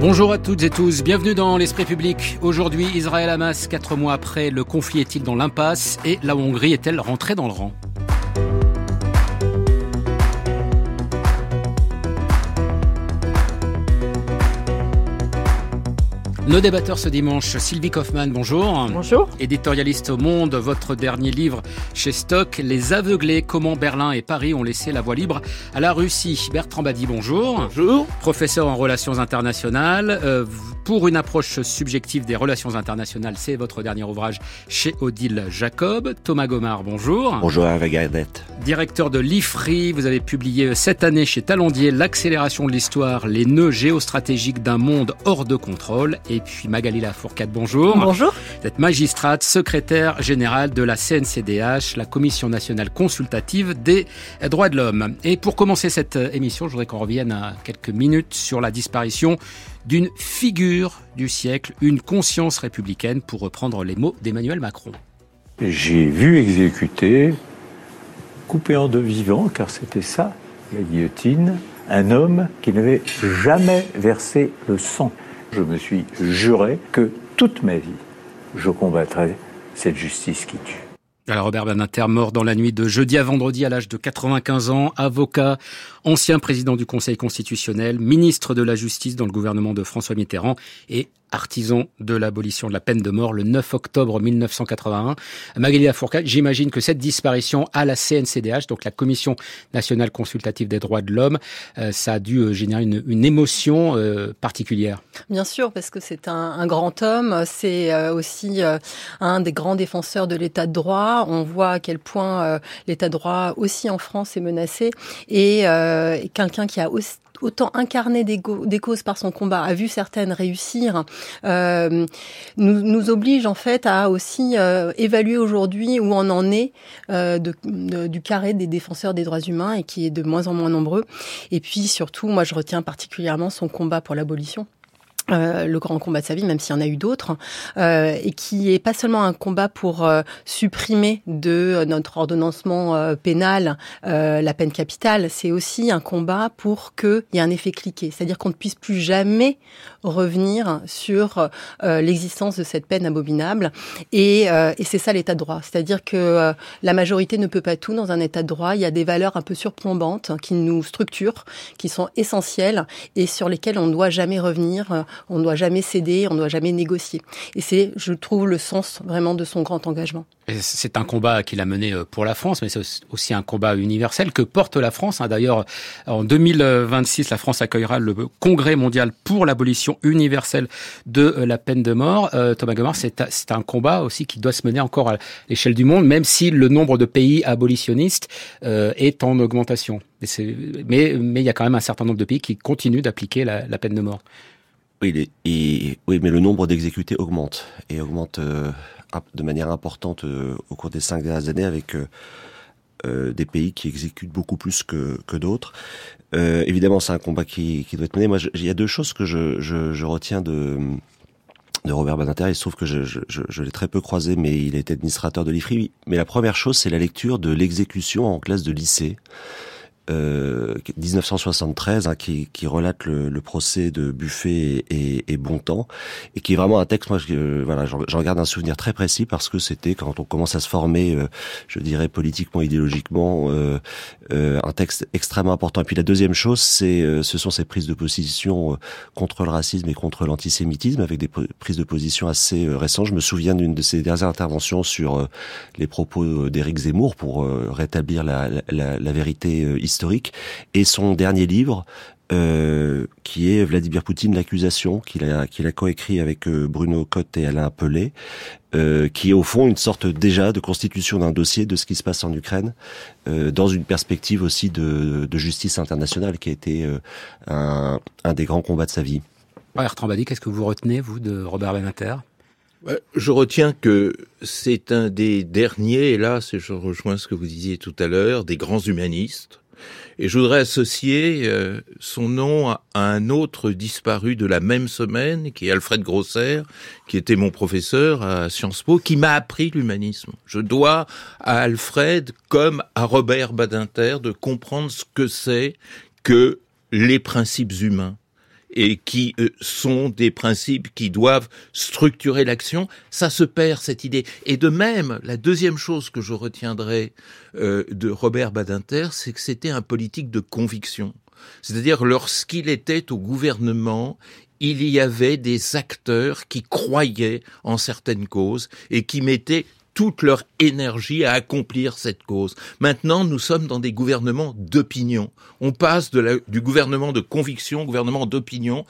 Bonjour à toutes et tous, bienvenue dans l'Esprit public. Aujourd'hui, Israël-Hamas, quatre mois après, le conflit est-il dans l'impasse et la Hongrie est-elle rentrée dans le rang? Nos débatteurs ce dimanche, Sylvie Kaufmann, bonjour. Bonjour. Éditorialiste au Monde, votre dernier livre chez Stock, Les aveuglés, comment Berlin et Paris ont laissé la voie libre à la Russie. Bertrand Badi, bonjour. Bonjour. Professeur en relations internationales. Euh, pour une approche subjective des relations internationales, c'est votre dernier ouvrage chez Odile Jacob. Thomas Gomard, bonjour. Bonjour avec Gardette. Directeur de l'IFRI, vous avez publié cette année chez Talendier L'accélération de l'histoire, les nœuds géostratégiques d'un monde hors de contrôle. Et puis Magali Lafourcade, bonjour. Bonjour. Vous êtes magistrate, secrétaire générale de la CNCDH, la Commission nationale consultative des droits de l'homme. Et pour commencer cette émission, je voudrais qu'on revienne à quelques minutes sur la disparition d'une figure du siècle, une conscience républicaine, pour reprendre les mots d'Emmanuel Macron. J'ai vu exécuter, coupé en deux vivants, car c'était ça, la guillotine, un homme qui n'avait jamais versé le sang. Je me suis juré que toute ma vie, je combattrais cette justice qui tue. Alors Robert Badinter, mort dans la nuit de jeudi à vendredi à l'âge de 95 ans, avocat, ancien président du Conseil constitutionnel, ministre de la Justice dans le gouvernement de François Mitterrand et artisan de l'abolition de la peine de mort le 9 octobre 1981. Magali Fourcade, j'imagine que cette disparition à la CNCDH, donc la Commission nationale consultative des droits de l'homme, euh, ça a dû euh, générer une, émotion euh, particulière. Bien sûr, parce que c'est un, un, grand homme, c'est aussi un des grands défenseurs de l'état de droit. On voit à quel point l'état de droit aussi en France est menacé et quelqu'un qui a aussi autant incarné des, causes par son combat, a vu certaines réussir, euh, nous, oblige en fait à aussi euh, évaluer aujourd'hui où on en est euh, du carré des défenseurs des droits humains et qui est de moins en moins nombreux. Et puis surtout, moi je retiens particulièrement son combat pour l'abolition. Euh, le grand combat de sa vie, même s'il y en a eu d'autres, euh, et qui est pas seulement un combat pour euh, supprimer de notre ordonnancement euh, pénal euh, la peine capitale, c'est aussi un combat pour qu'il y ait un effet cliqué, c'est-à-dire qu'on ne puisse plus jamais revenir sur l'existence de cette peine abominable, et, et c'est ça l'état de droit, c'est-à-dire que la majorité ne peut pas tout dans un état de droit, il y a des valeurs un peu surplombantes qui nous structurent, qui sont essentielles et sur lesquelles on ne doit jamais revenir on ne doit jamais céder, on ne doit jamais négocier. Et c'est, je trouve, le sens vraiment de son grand engagement. C'est un combat qu'il a mené euh, pour la France, mais c'est aussi un combat universel que porte la France. Hein. D'ailleurs, en 2026, la France accueillera le Congrès mondial pour l'abolition universelle de euh, la peine de mort. Euh, Thomas Gomard, c'est un combat aussi qui doit se mener encore à l'échelle du monde, même si le nombre de pays abolitionnistes est en augmentation. Mais, il y a quand même un certain nombre de pays qui continuent d'appliquer la peine de mort. Oui, mais le nombre d'exécutés augmente et augmente euh, de manière importante euh, au cours des cinq dernières années avec euh, des pays qui exécutent beaucoup plus que, d'autres. Évidemment, c'est un combat qui, doit être mené. Moi, il y a deux choses que je, retiens de Robert Badinter. Il se trouve que je, je, je l'ai très peu croisé, mais il est administrateur de l'IFRI. Mais la première chose, c'est la lecture de l'exécution en classe de lycée euh, 1973 hein, qui, qui, relate le, le, procès de Buffet et, et, Bontemps et qui est vraiment un texte moi je, voilà j'en garde un souvenir très précis parce que c'était quand on commence à se former euh, je dirais politiquement idéologiquement euh, euh, un texte extrêmement important. Et puis la deuxième chose c'est euh, ce sont ces prises de position euh, contre le racisme et contre l'antisémitisme avec des prises de position assez récentes. Je me souviens d'une de ces dernières interventions sur les propos d'Éric Zemmour pour rétablir la, la, la vérité historique historique, et son dernier livre, euh, qui est Vladimir Poutine, l'accusation, qu'il a, qu'il a coécrit avec euh, Bruno Cotte et Alain Pelé, euh, qui est au fond une sorte déjà de constitution d'un dossier de ce qui se passe en Ukraine, euh, dans une perspective aussi de, de, justice internationale, qui a été euh, un, un, des grands combats de sa vie. Bertrand Badi, qu'est-ce que vous retenez, vous, de Robert Benater je retiens que c'est un des derniers, et là je rejoins ce que vous disiez tout à l'heure, des grands humanistes, et je voudrais associer euh, son nom à, un autre disparu de la même semaine, qui est Alfred Grosser, qui était mon professeur à Sciences Po, qui m'a appris l'humanisme. Je dois à Alfred, comme à Robert Badinter, de comprendre ce que c'est que les principes humains et qui euh, sont des principes qui doivent structurer l'action, ça se perd cette idée. Et de même, la deuxième chose que je retiendrai euh, de Robert Badinter, c'est que c'était un politique de conviction. C'est-à-dire lorsqu'il était au gouvernement, il y avait des acteurs qui croyaient en certaines causes et qui mettaient toute leur énergie à accomplir cette cause. Maintenant, nous sommes dans des gouvernements d'opinion. On passe du gouvernement de conviction au gouvernement d'opinion.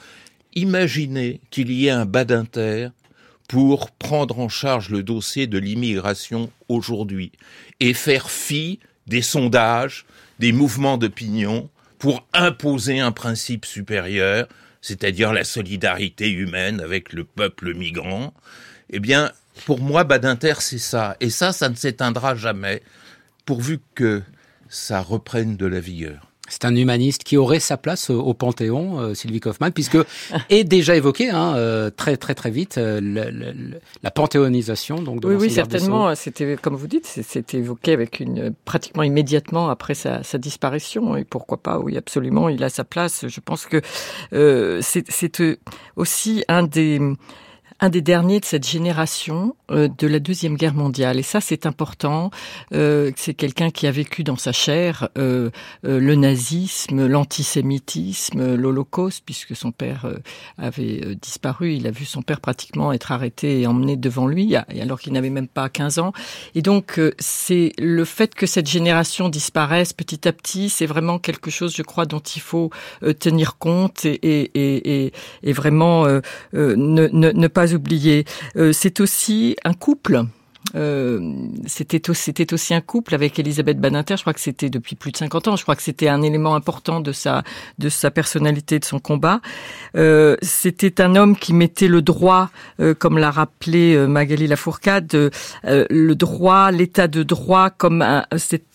Imaginez qu'il y ait un Badinter pour prendre en charge le dossier de l'immigration aujourd'hui et faire fi des sondages, des mouvements d'opinion pour imposer un principe supérieur, c'est-à-dire la solidarité humaine avec le peuple migrant, eh bien, pour moi, Badinter, c'est ça. Et ça, ça ne s'éteindra jamais, pourvu que ça reprenne de la vigueur. C'est un humaniste qui aurait sa place au Panthéon, euh, Sylvie Kaufmann, puisque est déjà évoqué hein, euh, très très très vite euh, la panthéonisation. Donc de oui, oui, certainement. C'était comme vous dites, c'était évoqué avec une pratiquement immédiatement après sa, sa, disparition. Et pourquoi pas Oui, absolument, il a sa place. Je pense que c'est aussi un des un des derniers de cette génération euh, de la Deuxième Guerre mondiale. Et ça, c'est important. Euh, c'est quelqu'un qui a vécu dans sa chair euh, le nazisme, l'antisémitisme, l'Holocauste, puisque son père avait disparu. Il a vu son père pratiquement être arrêté et emmené devant lui, alors qu'il n'avait même pas 15 ans. Et donc, c'est le fait que cette génération disparaisse petit à petit, c'est vraiment quelque chose, je crois, dont il faut tenir compte et, et, et, et vraiment ne, ne, ne pas oublier. Euh, c'est aussi un couple. Euh, c'était aussi un couple avec Elisabeth Badinter. Je crois que c'était depuis plus de 50 ans. Je crois que c'était un élément important de sa de sa personnalité, de son combat. Euh, c'était un homme qui mettait le droit, comme l'a rappelé Magali Lafourcade, le droit, l'état de droit comme un,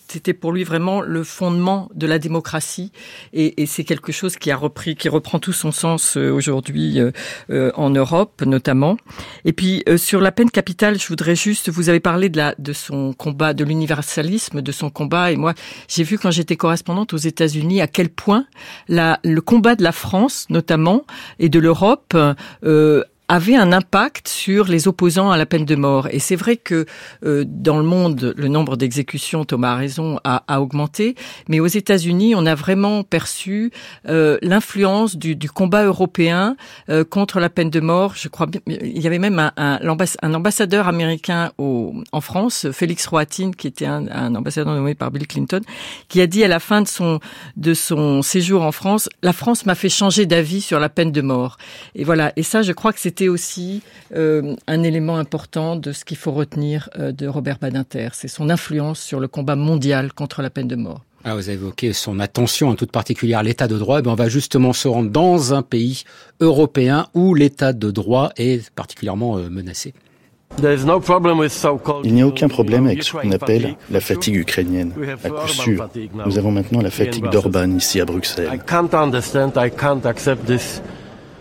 c'était pour lui vraiment le fondement de la démocratie et, et c'est quelque chose qui a repris, qui reprend tout son sens euh, aujourd'hui euh, euh, en Europe notamment. Et puis sur la peine capitale, je voudrais juste, vous avez parlé de la de son combat, de l'universalisme, de son combat et moi j'ai vu quand j'étais correspondante aux États-Unis à quel point la, le combat de la France notamment et de l'Europe euh, avait un impact sur les opposants à la peine de mort. Et c'est vrai que euh, dans le monde, le nombre d'exécutions, Thomas a raison, a, a, augmenté, mais aux États-Unis, on a vraiment perçu euh, l'influence du, du, combat européen euh, contre la peine de mort. Je crois, il y avait même un, un, un ambassadeur américain au, en France, Félix Roatin, qui était un, un, ambassadeur nommé par Bill Clinton, qui a dit à la fin de son de son séjour en France, la France m'a fait changer d'avis sur la peine de mort. Et voilà. Et ça, je crois que c'est c'était aussi euh, un élément important de ce qu'il faut retenir euh, de Robert Badinter. C'est son influence sur le combat mondial contre la peine de mort. Ah, vous avez évoqué son attention en toute particulière à l'état de droit. Eh on va justement se rendre dans un pays européen où l'état de droit est particulièrement euh, menacé. Il n'y a aucun problème avec ce qu'on appelle la fatigue ukrainienne. À coup sûr, nous avons maintenant la fatigue d'Orban ici à Bruxelles.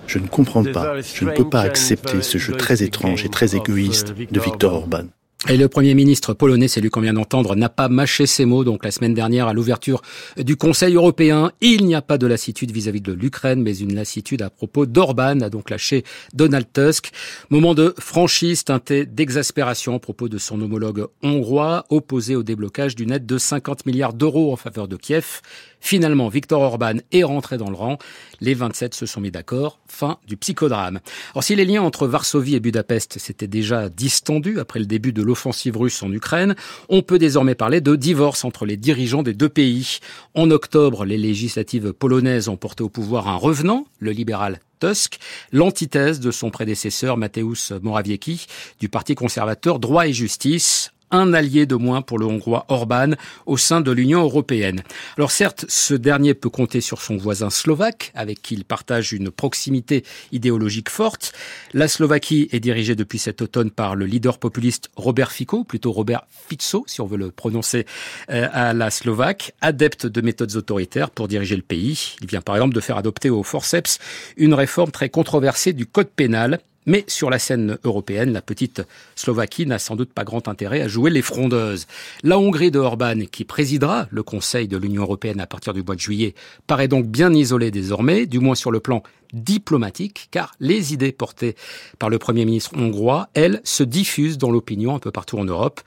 Je ne comprends pas, je ne peux pas accepter ce jeu très étrange et très égoïste de Viktor Orban. Et le Premier ministre polonais, c'est lui qu'on vient d'entendre, n'a pas mâché ses mots. Donc la semaine dernière, à l'ouverture du Conseil européen, il n'y a pas de lassitude vis-à-vis de l'Ukraine, mais une lassitude à propos d'Orban, a donc lâché Donald Tusk. Moment de franchise teinté d'exaspération à propos de son homologue hongrois, opposé au déblocage d'une aide de 50 milliards d'euros en faveur de Kiev. Finalement, Viktor Orban est rentré dans le rang. Les 27 se sont mis d'accord. Fin du psychodrame. Alors si les liens entre Varsovie et Budapest s'étaient déjà distendus après le début de l'offensive russe en Ukraine, on peut désormais parler de divorce entre les dirigeants des deux pays. En octobre, les législatives polonaises ont porté au pouvoir un revenant, le libéral Tusk, l'antithèse de son prédécesseur Mateusz Morawiecki du Parti conservateur Droit et Justice, un allié de moins pour le Hongrois Orban au sein de l'Union européenne. Alors certes, ce dernier peut compter sur son voisin slovaque, avec qui il partage une proximité idéologique forte. La Slovaquie est dirigée depuis cet automne par le leader populiste Robert Fico, plutôt Robert Fico, si on veut le prononcer euh, à la Slovaque, adepte de méthodes autoritaires pour diriger le pays. Il vient par exemple de faire adopter au forceps une réforme très controversée du code pénal Mais sur la scène européenne, la petite Slovaquie n'a sans doute pas grand intérêt à jouer les frondeuses. La Hongrie de Orban, qui présidera le Conseil de l'Union européenne à partir du mois de juillet, paraît donc bien isolée désormais, du moins sur le plan diplomatique, car les idées portées par le Premier ministre hongrois, elles, se diffusent dans l'opinion un peu partout en Europe,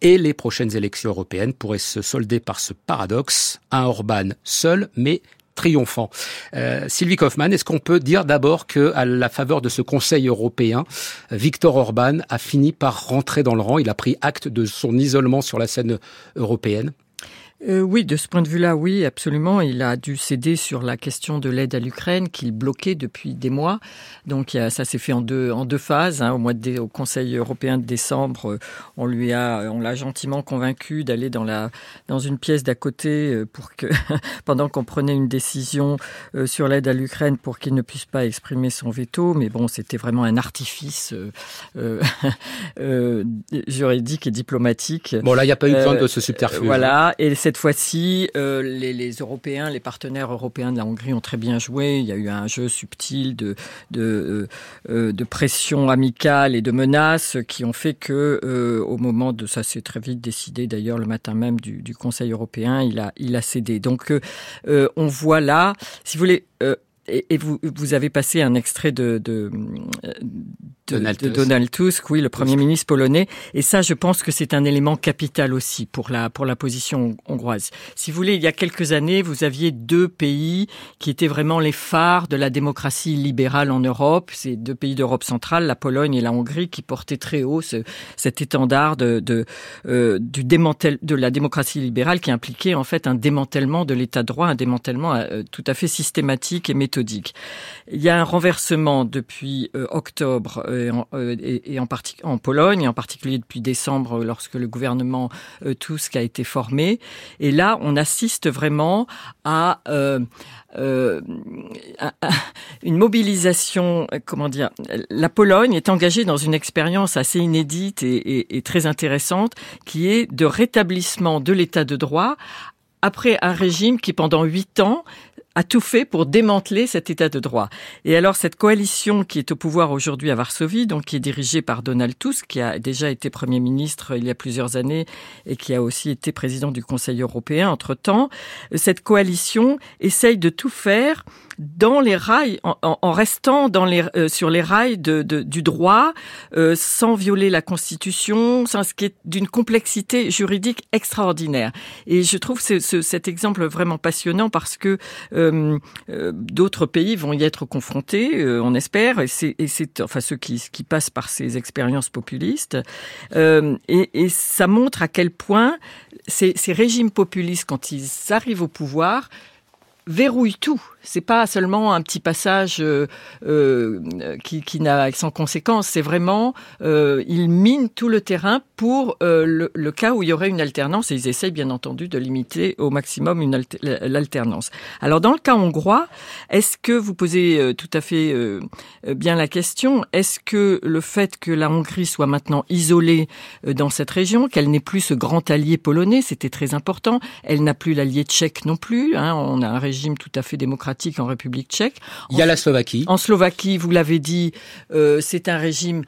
et les prochaines élections européennes pourraient se solder par ce paradoxe, un Orban seul, mais triomphant. Euh, Sylvie Kaufmann, est-ce qu'on peut dire d'abord que, à la faveur de ce Conseil européen, Viktor Orban a fini par rentrer dans le rang? Il a pris acte de son isolement sur la scène européenne euh, oui, de ce point de vue-là, oui, absolument. Il a dû céder sur la question de l'aide à l'Ukraine qu'il bloquait depuis des mois. Donc ça s'est fait en deux en deux phases. Hein. Au mois de au Conseil européen de décembre, euh, on lui a on l'a gentiment convaincu d'aller dans la dans une pièce d'à côté euh, pour que pendant qu'on prenait une décision sur l'aide à l'Ukraine pour qu'il ne puisse pas exprimer son veto. Mais bon, c'était vraiment un artifice euh, juridique et diplomatique. Bon là, il n'y a pas eu besoin de ce subterfuge. Voilà. Et cette fois-ci, euh, les, Européens, les partenaires européens de la Hongrie ont très bien joué. Il y a eu un jeu subtil de, de, euh, euh pression amicale et de menaces qui ont fait que, au moment de ça, s'est très vite décidé. D'ailleurs, le matin même du, Conseil européen, il a, il a cédé. Donc, on voit là, si vous voulez et, vous, vous avez passé un extrait de, de, Donald, de Donald, Tusk, oui, le Premier ministre polonais. Et ça, je pense que c'est un élément capital aussi pour la, pour la position hongroise. Si vous voulez, il y a quelques années, vous aviez deux pays qui étaient vraiment les phares de la démocratie libérale en Europe. Ces deux pays d'Europe centrale, la Pologne et la Hongrie, qui portaient très haut ce, cet étendard de, de, euh, du démantel, de la démocratie libérale qui impliquait en fait un démantèlement de l'état de droit, un démantèlement euh, tout à fait systématique et méthodique il y a un renversement depuis euh, octobre euh, euh, et, en, en Pologne, et en particulier depuis décembre lorsque le gouvernement Tusk a été formé. Et là, on assiste vraiment à une mobilisation, comment dire, la Pologne est engagée dans une expérience assez inédite et, et, très intéressante qui est de rétablissement de l'état de droit après un régime qui pendant huit ans a tout fait pour démanteler cet état de droit. Et alors cette coalition qui est au pouvoir aujourd'hui à Varsovie, donc qui est dirigée par Donald Tusk, qui a déjà été Premier ministre il y a plusieurs années et qui a aussi été président du Conseil européen entre-temps, cette coalition essaye de tout faire dans les rails, en, restant dans les, euh, sur les rails de, du droit, euh, sans violer la Constitution, sans ce qui est d'une complexité juridique extraordinaire. Et je trouve ce, cet exemple vraiment passionnant parce que euh, d'autres pays vont y être confrontés, on espère, et c'est, enfin ceux qui, passent par ces expériences populistes. Et, ça montre à quel point ces régimes populistes, quand ils arrivent au pouvoir, verrouillent tout c'est pas seulement un petit passage euh, euh, qui, qui n'a sans conséquence. C'est vraiment euh, ils minent tout le terrain pour euh, le, cas où il y aurait une alternance et ils essayent bien entendu de limiter au maximum une l'alternance. Alors dans le cas hongrois, est-ce que vous posez tout à fait bien la question Est-ce que le fait que la Hongrie soit maintenant isolée dans cette région, qu'elle n'ait plus ce grand allié polonais, c'était très important. Elle n'a plus l'allié tchèque non plus. Hein, on a un tout à fait démocratique en République tchèque. Il y a la Slovaquie. En Slovaquie, vous l'avez dit, euh, c'est un régime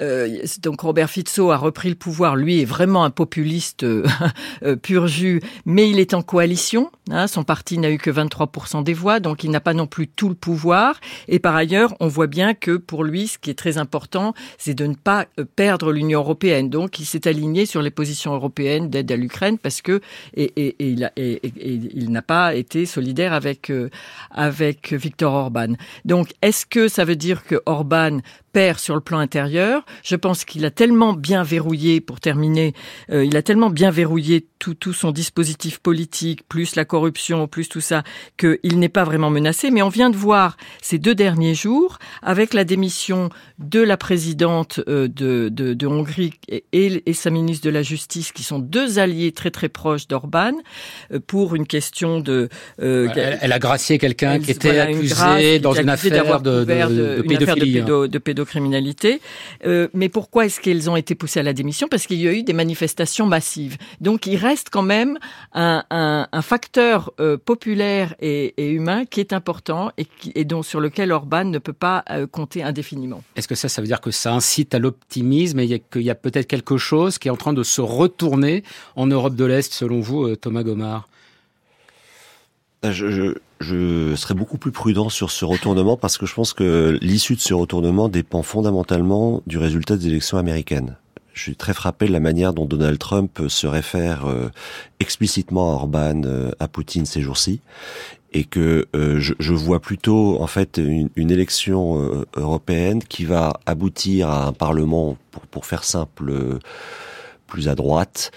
euh, donc Robert Fico a repris le pouvoir. Lui est vraiment un populiste euh, euh, pur jus, mais il est en coalition. Hein, son parti n'a eu que 23% des voix, donc il n'a pas non plus tout le pouvoir. Et par ailleurs, on voit bien que pour lui, ce qui est très important, c'est de ne pas perdre l'Union européenne. Donc il s'est aligné sur les positions européennes d'aide à l'Ukraine parce que et, et, et il, il n'a pas été solidaire avec avec Viktor Orban. Donc est-ce que ça veut dire que Orban perd sur le plan intérieur. Je pense qu'il a tellement bien verrouillé, pour terminer, euh, il a tellement bien verrouillé tout, tout son dispositif politique, plus la corruption, plus tout ça, qu'il n'est pas vraiment menacé. Mais on vient de voir ces deux derniers jours, avec la démission de la présidente euh, de, de, de Hongrie et, et, sa ministre de la Justice, qui sont deux alliés très très proches d'Orban, euh, pour une question de... elle, a gracié quelqu'un qui était accusé dans une affaire de, de, de, pédophilie. Pédocriminalité. Euh, mais pourquoi est-ce qu'elles ont été poussées à la démission? Parce qu'il y a eu des manifestations massives. Donc il reste quand même un, facteur euh, populaire et, humain qui est important et dont sur lequel Orban ne peut pas euh, compter indéfiniment. Est-ce que ça, ça veut dire que ça incite à l'optimisme et qu'il y a peut-être quelque chose qui est en train de se retourner en Europe de l'Est, selon vous, euh, Thomas Gomard je, je, je, serais beaucoup plus prudent sur ce retournement parce que je pense que l'issue de ce retournement dépend fondamentalement du résultat des élections américaines. Je suis très frappé de la manière dont Donald Trump se réfère euh, explicitement à Orban, euh, à Poutine ces jours-ci, et que euh, je, je, vois plutôt en fait une, une élection euh, européenne qui va aboutir à un parlement, pour, pour faire simple, euh, plus à droite,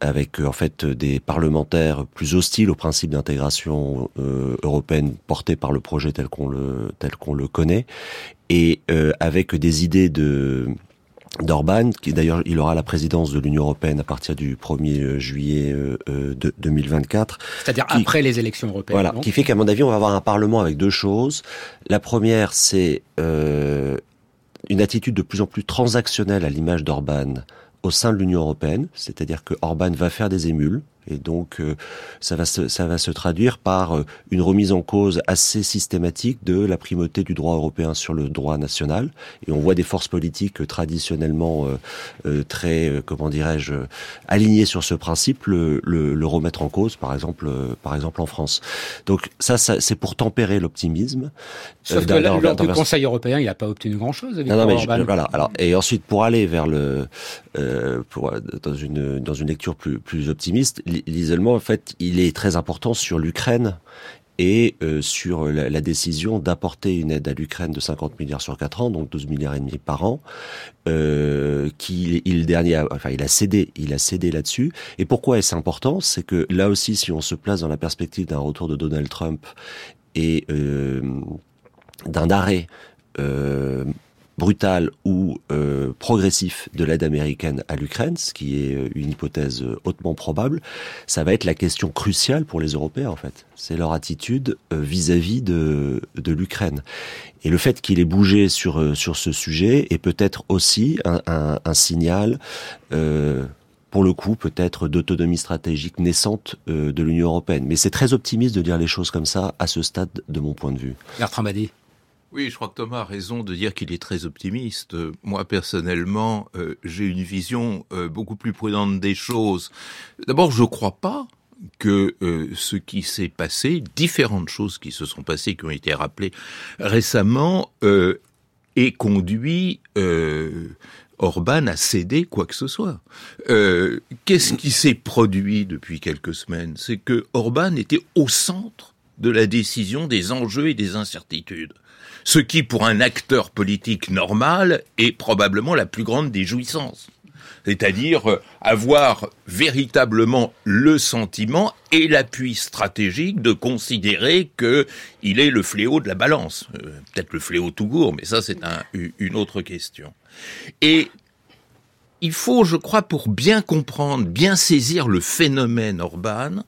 avec en fait des parlementaires plus hostiles au principe d'intégration euh, européenne porté par le projet tel qu'on le tel qu'on le connaît, et euh, avec des idées de d'Orban, qui d'ailleurs il aura la présidence de l'Union européenne à partir du 1er juillet euh, de 2024. C'est-à-dire après les élections européennes. Voilà, qui fait qu'à mon avis on va avoir un parlement avec deux choses. La première c'est euh, une attitude de plus en plus transactionnelle à l'image d'Orban au sein de l'Union européenne, c'est-à-dire que Orban va faire des émules, et donc euh, ça va se, ça va se traduire par euh, une remise en cause assez systématique de la primauté du droit européen sur le droit national. Et on voit des forces politiques traditionnellement euh, euh très, euh, comment dirais-je, alignées sur ce principe, le, le, le, remettre en cause, par exemple, euh, par exemple en France. Donc ça, ça c'est pour tempérer l'optimisme. Sauf que lors du Conseil européen, il n'a pas obtenu grand-chose. Non, non, mais je, voilà. Alors et ensuite pour aller vers le, pour dans une dans une lecture plus plus optimiste l'isolement, en fait, il est très important sur l'Ukraine et euh, sur la, décision d'apporter une aide à l'Ukraine de 50 milliards sur 4 ans, donc 12 milliards et demi par an, euh, il dernier, enfin il a cédé, il a cédé là-dessus. Et pourquoi est-ce important? C'est que là aussi, si on se place dans la perspective d'un retour de Donald Trump et euh, d'un arrêt brutal ou euh, progressif de l'aide américaine à l'Ukraine, ce qui est euh, une hypothèse euh, hautement probable, ça va être la question cruciale pour les Européens en fait. C'est leur attitude vis-à-vis -vis de, de l'Ukraine. Et le fait qu'il ait bougé sur sur ce sujet est peut-être aussi un, un, signal. Pour le coup, peut-être d'autonomie stratégique naissante de l'Union européenne. Mais c'est très optimiste de dire les choses comme ça à ce stade, de mon point de vue. Bertrand. Oui, je crois que Thomas a raison de dire qu'il est très optimiste. Moi, personnellement, euh, j'ai une vision euh, beaucoup plus prudente des choses. D'abord, je ne crois pas que euh, ce qui s'est passé, différentes choses qui se sont passées, qui ont été rappelées récemment, ait conduit Orban à céder quoi que ce soit. Qu'est-ce qui s'est produit depuis quelques semaines? C'est que Orban était au centre de la décision des enjeux et des incertitudes ce qui, pour un acteur politique normal, est probablement la plus grande des jouissances. C'est-à-dire euh, avoir véritablement le sentiment et l'appui stratégique de considérer que il est le fléau de la balance. Euh, peut-être le fléau tout court, mais ça c'est un, une autre question. Et il faut, je crois, pour bien comprendre, bien saisir le phénomène Orban,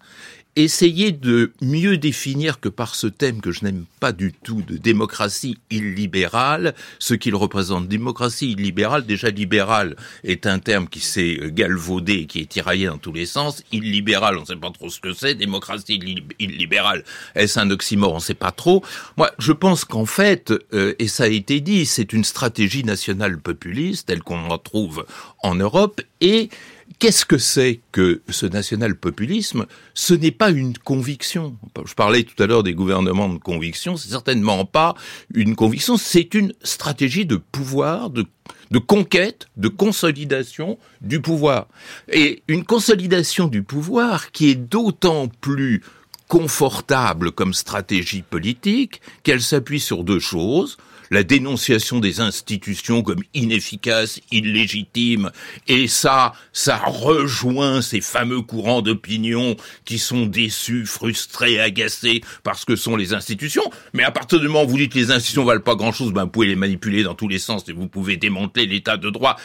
essayer de mieux définir que par ce thème que je n'aime pas du tout de démocratie illibérale, ce qu'il représente. Démocratie illibérale, déjà libéral est un terme qui s'est galvaudé et qui est tiraillé dans tous les sens. Illibéral, on ne sait pas trop ce que c'est. Démocratie illibérale, est-ce un oxymore? On ne sait pas trop. Moi, je pense qu'en fait, euh, et ça a été dit, c'est une stratégie nationale populiste telle qu'on en trouve en Europe et Qu'est-ce que c'est que ce national-populisme? Ce n'est pas une conviction. Je parlais tout à l'heure des gouvernements de conviction, c'est certainement pas une conviction, c'est une stratégie de pouvoir, de, de conquête, de consolidation du pouvoir. Et une consolidation du pouvoir qui est d'autant plus confortable comme stratégie politique qu'elle s'appuie sur deux choses la dénonciation des institutions comme inefficaces, illégitimes, et ça, ça rejoint ces fameux courants d'opinion qui sont déçus, frustrés, agacés par ce que sont les institutions. Mais à partir du moment où vous dites que les institutions valent pas grand chose, ben vous pouvez les manipuler dans tous les sens et vous pouvez démanteler l'état de droit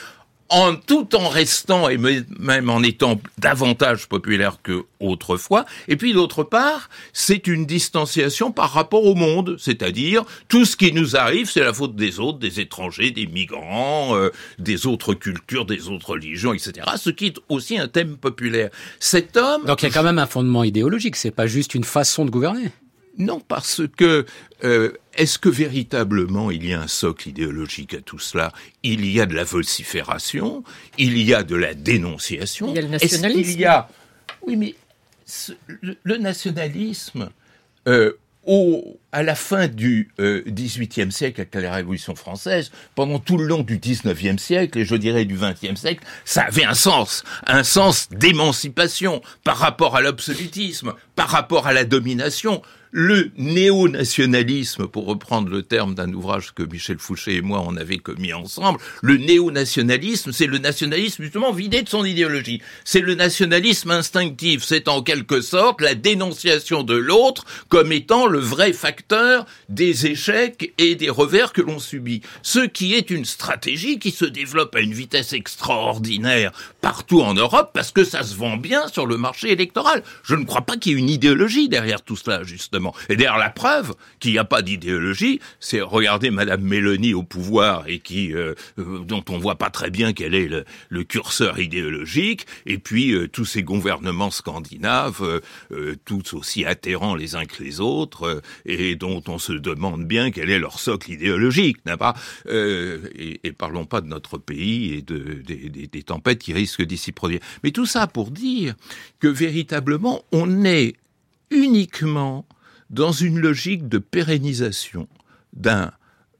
en tout en restant et même en étant davantage populaire que autrefois. Et puis d'autre part, c'est une distanciation par rapport au monde, c'est-à-dire tout ce qui nous arrive, c'est la faute des autres, des étrangers, des migrants, euh, des autres cultures, des autres religions, etc. Ce qui est aussi un thème populaire. Cet homme. Donc il y a quand même un fondement idéologique. C'est pas juste une façon de gouverner. Non, parce que euh, est-ce que véritablement il y a un socle idéologique à tout cela? Il y a de la vocifération, il y a de la dénonciation. Il y a le nationalisme. Il y a, oui, mais le, nationalisme. Euh, au, à la fin du XVIIIe euh, siècle, avec la Révolution française, pendant tout le long du XIXe siècle, et je dirais du XXe siècle, ça avait un sens, un sens d'émancipation par rapport à l'absolutisme, par rapport à la domination le néo-nationalisme, pour reprendre le terme d'un ouvrage que Michel Fouché et moi on avait commis ensemble, le néo-nationalisme, c'est le nationalisme justement vidé de son idéologie. C'est le nationalisme instinctif, c'est en quelque sorte la dénonciation de l'autre comme étant le vrai facteur des échecs et des revers que l'on subit. Ce qui est une stratégie qui se développe à une vitesse extraordinaire partout en Europe parce que ça se vend bien sur le marché électoral. Je ne crois pas qu'il y ait une idéologie derrière tout cela, justement. Et d'ailleurs, la preuve qu'il n'y a pas d'idéologie, c'est regarder Madame Mélanie au pouvoir et qui, euh, euh, dont on voit pas très bien quel est le, curseur idéologique, et puis euh, tous ces gouvernements scandinaves, tous aussi atterrants les uns que les autres, et dont on se demande bien quel est leur socle idéologique, n'est-ce pas? Et, parlons pas de notre pays et de, des, des, des tempêtes qui risquent d'y s'y produire. Mais tout ça pour dire que véritablement, on est uniquement dans une logique de pérennisation d'un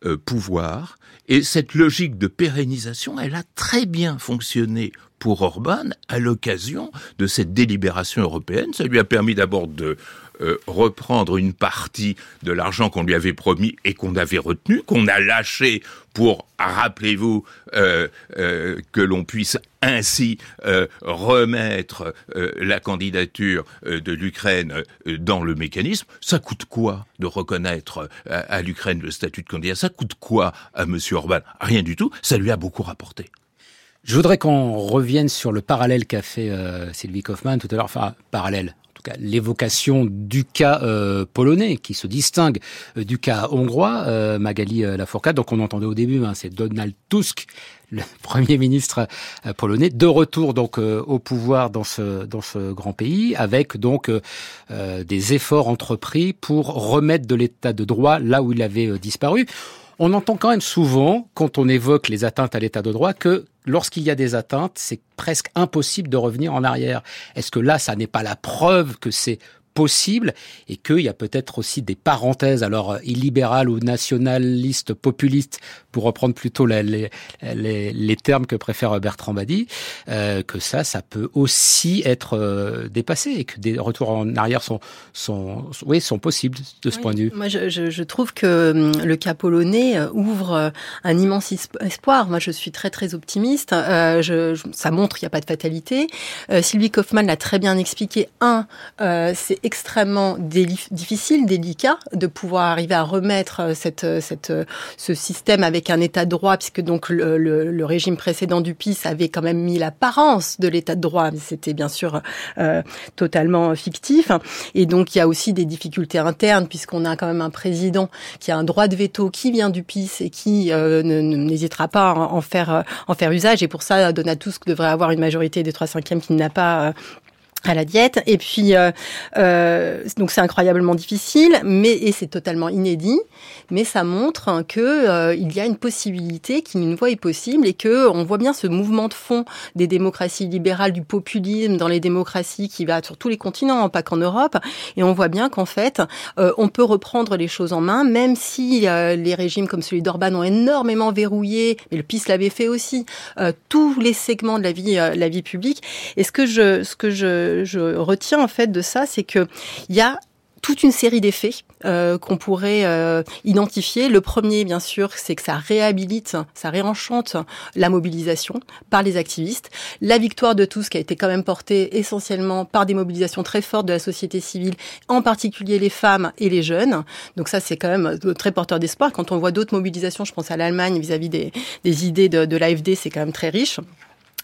euh, pouvoir. Et cette logique de pérennisation, elle a très bien fonctionné pour Orban à l'occasion de cette délibération européenne. Ça lui a permis d'abord de euh, reprendre une partie de l'argent qu'on lui avait promis et qu'on avait retenu, qu'on a lâché pour, rappelez-vous, euh, euh, que l'on puisse ainsi remettre la candidature de l'Ukraine dans le mécanisme. Ça coûte quoi de reconnaître à, l'Ukraine le statut de candidat? Ça coûte quoi à M. Orban? Rien du tout. Ça lui a beaucoup rapporté. Je voudrais qu'on revienne sur le parallèle qu'a fait Sylvie Kaufmann tout à l'heure, enfin parallèle, l'évocation du cas euh, polonais qui se distingue euh, du cas hongrois, euh, Magali Lafourcade. Donc on entendait au début, hein, c'est Donald Tusk, le premier ministre polonais, de retour donc au pouvoir dans ce dans ce grand pays, avec donc des efforts entrepris pour remettre de l'état de droit là où il avait disparu. On entend quand même souvent, quand on évoque les atteintes à l'état de droit, que lorsqu'il y a des atteintes, c'est presque impossible de revenir en arrière. Est-ce que là, ça n'est pas la preuve que c'est possible et qu'il y a peut-être aussi des parenthèses, alors euh, illibérales ou nationalistes, populistes, pour reprendre plutôt les, les, les termes que préfère Bertrand Badi, euh, que ça, ça peut aussi être euh, dépassé et que des retours en arrière sont, sont, oui, sont possibles de ce point de vue. Moi, je, trouve que hum, le cas polonais euh, ouvre un immense espoir. Moi, je suis très très optimiste. Euh, je, ça montre qu'il n'y a pas de fatalité. Euh, Sylvie Kaufmann l'a très bien expliqué. Un, c'est extrêmement difficile, délicat de pouvoir arriver à remettre euh, euh, euh, ce système avec un état de droit, puisque donc le, régime précédent du PIS avait quand même mis l'apparence de l'état de droit, mais c'était bien sûr totalement fictif. Et donc il y a aussi des difficultés internes, puisqu'on a quand même un président qui a un droit de veto qui vient du PIS et qui n'hésitera pas à en faire, usage. Et pour ça, Donald Tusk devrait avoir une majorité des 3 cinquièmes qu'il n'a pas à la diète. Et puis euh, euh, donc c'est incroyablement difficile mais et c'est totalement inédit mais ça montre que euh, il y a une possibilité qu'une voie est possible et que on voit bien ce mouvement de fond des démocraties libérales du populisme dans les démocraties qui va sur tous les continents pas qu'en Europe. Et on voit bien qu'en fait euh, on peut reprendre les choses en main même si euh, les régimes comme celui d'Orban ont énormément verrouillé mais le PIS l'avait fait aussi tous les segments de la vie la vie publique. Et ce que je ce que je je retiens en fait de ça, c'est que il y a toute une série d'effets euh, qu'on pourrait euh, identifier. Le premier, bien sûr, c'est que ça réhabilite, ça réenchante la mobilisation par les activistes. La victoire de tous, qui a été quand même portée essentiellement par des mobilisations très fortes de la société civile, en particulier les femmes et les jeunes. Donc ça, c'est quand même très porteur d'espoir. Quand on voit d'autres mobilisations, je pense à l'Allemagne vis-à-vis des, des idées de, de l'AFD, c'est quand même très riche.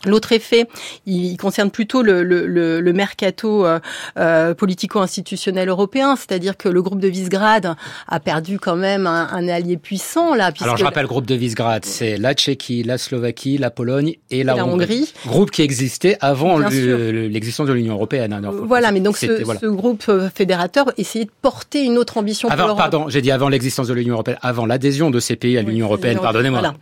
L'autre effet, il concerne plutôt le, le, le, mercato euh, euh, politico-institutionnel européen, c'est-à-dire que le groupe de Visegrad a perdu quand même un, un allié puissant là. Alors je rappelle, le groupe de Visegrad, c'est la Tchéquie, la Slovaquie, la Pologne et la, Hongrie. Groupe qui existait avant l'existence de l'Union européenne. Hein, voilà, mais donc ce, ce, groupe euh, fédérateur essayait de porter une autre ambition avant, pour Pardon, j'ai dit avant l'existence de l'Union européenne, avant l'adhésion de ces pays à l'Union européenne. Pardonnez-moi. Voilà.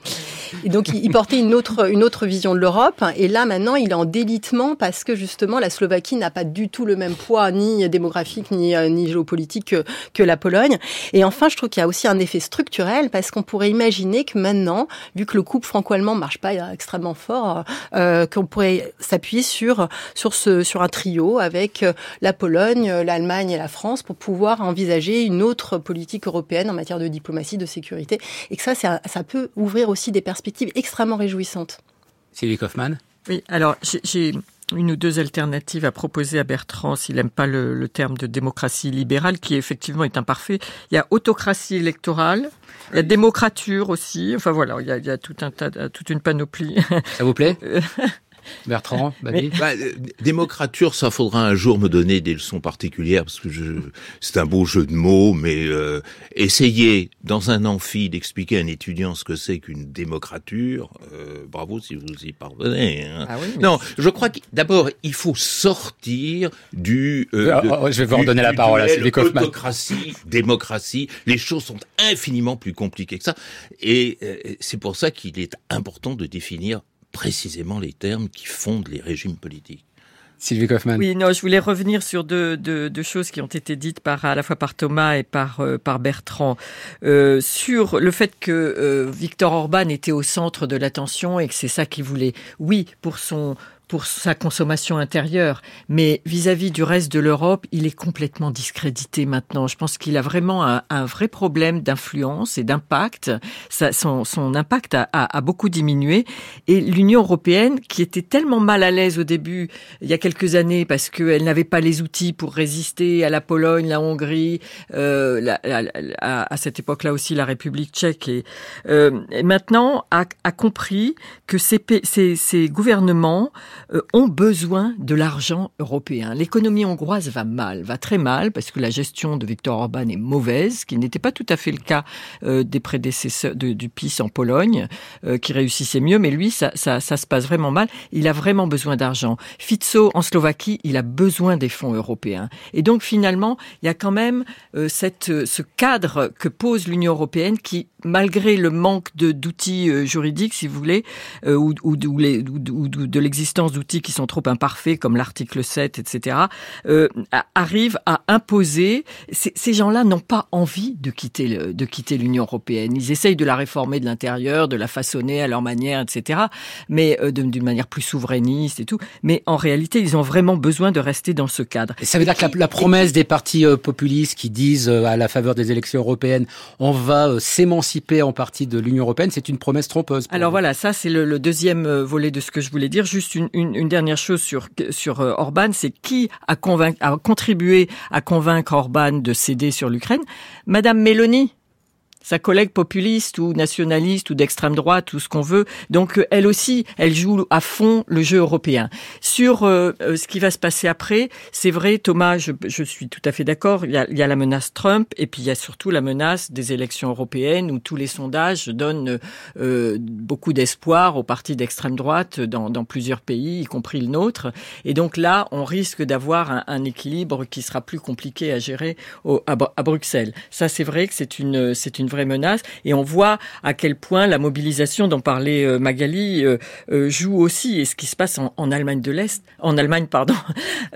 Et donc il, il portait une autre une autre vision de l'Europe et là, maintenant, il est en délitement parce que justement, la Slovaquie n'a pas du tout le même poids, ni démographique, ni, euh, géopolitique que, la Pologne. Et enfin, je trouve qu'il y a aussi un effet structurel parce qu'on pourrait imaginer que maintenant, vu que le couple franco-allemand marche pas extrêmement fort, euh, qu'on pourrait s'appuyer sur sur un trio avec euh, la Pologne, l'Allemagne et la France pour pouvoir envisager une autre politique européenne en matière de diplomatie, de sécurité, et que ça, ça peut ouvrir aussi des perspectives extrêmement réjouissantes. Sylvie Kaufmann oui, alors j'ai une ou deux alternatives à proposer à Bertrand s'il n'aime pas le, terme de démocratie libérale, qui effectivement est imparfait. Il y a autocratie électorale, il y a démocrature aussi. Enfin voilà, il y a, il y a tout un tas, toute une panoplie. Ça vous plaît? Bertrand, bah, euh, démocrature, ça faudra un jour me donner des leçons particulières parce que je, c'est un beau jeu de mots, mais euh, essayer dans un amphi d'expliquer à un étudiant ce que c'est qu'une démocrature, euh, bravo si vous y parvenez. Hein. Ah non, je crois que d'abord il faut sortir du. Euh, je vais vous redonner la parole à Sylvie Kaufmann. Autocratie, démocratie, les choses sont infiniment plus compliquées que ça, et c'est pour ça qu'il est important de définir précisément les termes qui fondent les régimes politiques. Sylvie Kaufmann. Oui, non, je voulais revenir sur deux, deux, choses qui ont été dites par à la fois par Thomas et par euh, par Bertrand euh, sur le fait que euh, Victor Orban était au centre de l'attention et que c'est ça qu'il voulait. Oui, pour son pour sa consommation intérieure, mais vis-à-vis du reste de l'Europe, il est complètement discrédité maintenant. Je pense qu'il a vraiment un, vrai problème d'influence et d'impact. Son, son, impact a, a, beaucoup diminué. Et l'Union européenne, qui était tellement mal à l'aise au début, il y a quelques années, parce qu'elle n'avait pas les outils pour résister à la Pologne, la Hongrie, euh, la, à, cette époque-là aussi la République tchèque, et, euh, maintenant a, a, compris que ces, ces, ces gouvernements ont besoin de l'argent européen. L'économie hongroise va mal, va très mal, parce que la gestion de Viktor Orban est mauvaise, ce qui n'était pas tout à fait le cas euh, des prédécesseurs du PIS en Pologne, euh, qui réussissait mieux, mais lui, ça, ça, ça se passe vraiment mal. Il a vraiment besoin d'argent. Fico en Slovaquie, il a besoin des fonds européens. Et donc finalement, il y a quand même cette, ce cadre que pose l'Union européenne qui malgré le manque d'outils euh, juridiques, si vous voulez, euh, ou, ou, de l'existence d'outils qui sont trop imparfaits, comme l'article 7, etc., euh, arrive à imposer. Ces gens-là n'ont pas envie de quitter le, de quitter l'Union européenne. Ils essayent de la réformer de l'intérieur, de la façonner à leur manière, etc., mais euh, d'une manière plus souverainiste et tout. Mais en réalité, ils ont vraiment besoin de rester dans ce cadre. Et ça veut dire que la, promesse des partis populistes qui disent à la faveur des élections européennes, on va s'émanciper en partie de l'Union européenne, c'est une promesse trompeuse. Alors voilà, ça c'est le, deuxième euh, volet de ce que je voulais dire. Juste une, une, dernière chose sur sur euh, Orban, c'est qui a contribué à convaincre Orban de céder sur l'Ukraine? Madame Meloni? Sa collègue populiste ou nationaliste ou d'extrême droite ou ce qu'on veut. Donc euh, elle aussi, elle joue à fond le jeu européen. Sur euh, euh, ce qui va se passer après, c'est vrai, Thomas, je, je, suis tout à fait d'accord. Il, il, y a la menace Trump et puis il y a surtout la menace des élections européennes où tous les sondages donnent euh, beaucoup d'espoir aux partis d'extrême droite dans, dans, plusieurs pays, y compris le nôtre. Et donc là, on risque d'avoir un, un, équilibre qui sera plus compliqué à gérer au, à, à Bruxelles. Ça, c'est vrai que c'est une c'est une vraie menace. Et on voit à quel point la mobilisation dont parlait euh, Magali euh, euh, joue aussi. Et ce qui se passe en, Allemagne de l'Est, en Allemagne, pardon,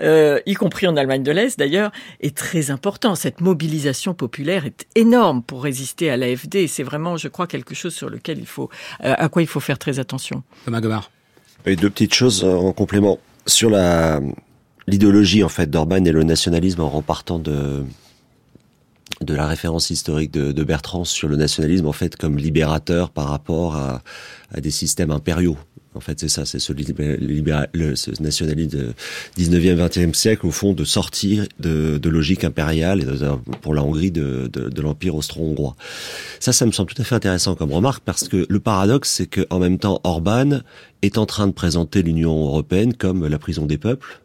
y compris en Allemagne de l'Est d'ailleurs, est très important. Cette mobilisation populaire est énorme pour résister à l'AFD. C'est vraiment, je crois, quelque chose sur lequel il faut, à quoi il faut faire très attention. Thomas Gomard. Et deux petites choses en complément sur la l'idéologie en fait d'Orban et le nationalisme en repartant de de la référence historique de, de, Bertrand sur le nationalisme en fait comme libérateur par rapport à, à des systèmes impériaux. En fait, c'est ça, c'est ce, ce nationalisme du 19e, 20e siècle, au fond, de sortir de, de logique impériale, et pour la Hongrie, de, de, de l'Empire austro-hongrois. Ça, ça me semble tout à fait intéressant comme remarque, parce que le paradoxe, c'est qu'en même temps, Orban est en train de présenter l'Union européenne comme la prison des peuples,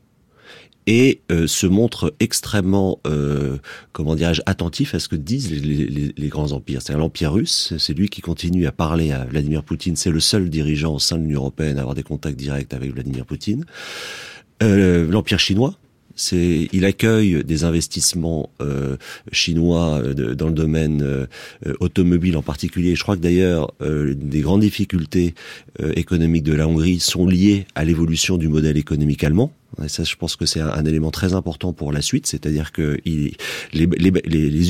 et euh, se montre extrêmement, euh, comment dirais-je, attentif à ce que disent les, les, les grands empires. C'est l'empire russe, c'est lui qui continue à parler à Vladimir Poutine. C'est le seul dirigeant au sein de l'Union européenne à avoir des contacts directs avec Vladimir Poutine. Euh, l'empire chinois, c'est il accueille des investissements euh, chinois euh, dans le domaine euh, automobile en particulier. Je crois que d'ailleurs des grandes difficultés économiques de la Hongrie sont liées à l'évolution du modèle économique allemand. Et ça, je pense que c'est un, élément très important pour la suite, c'est-à-dire que les,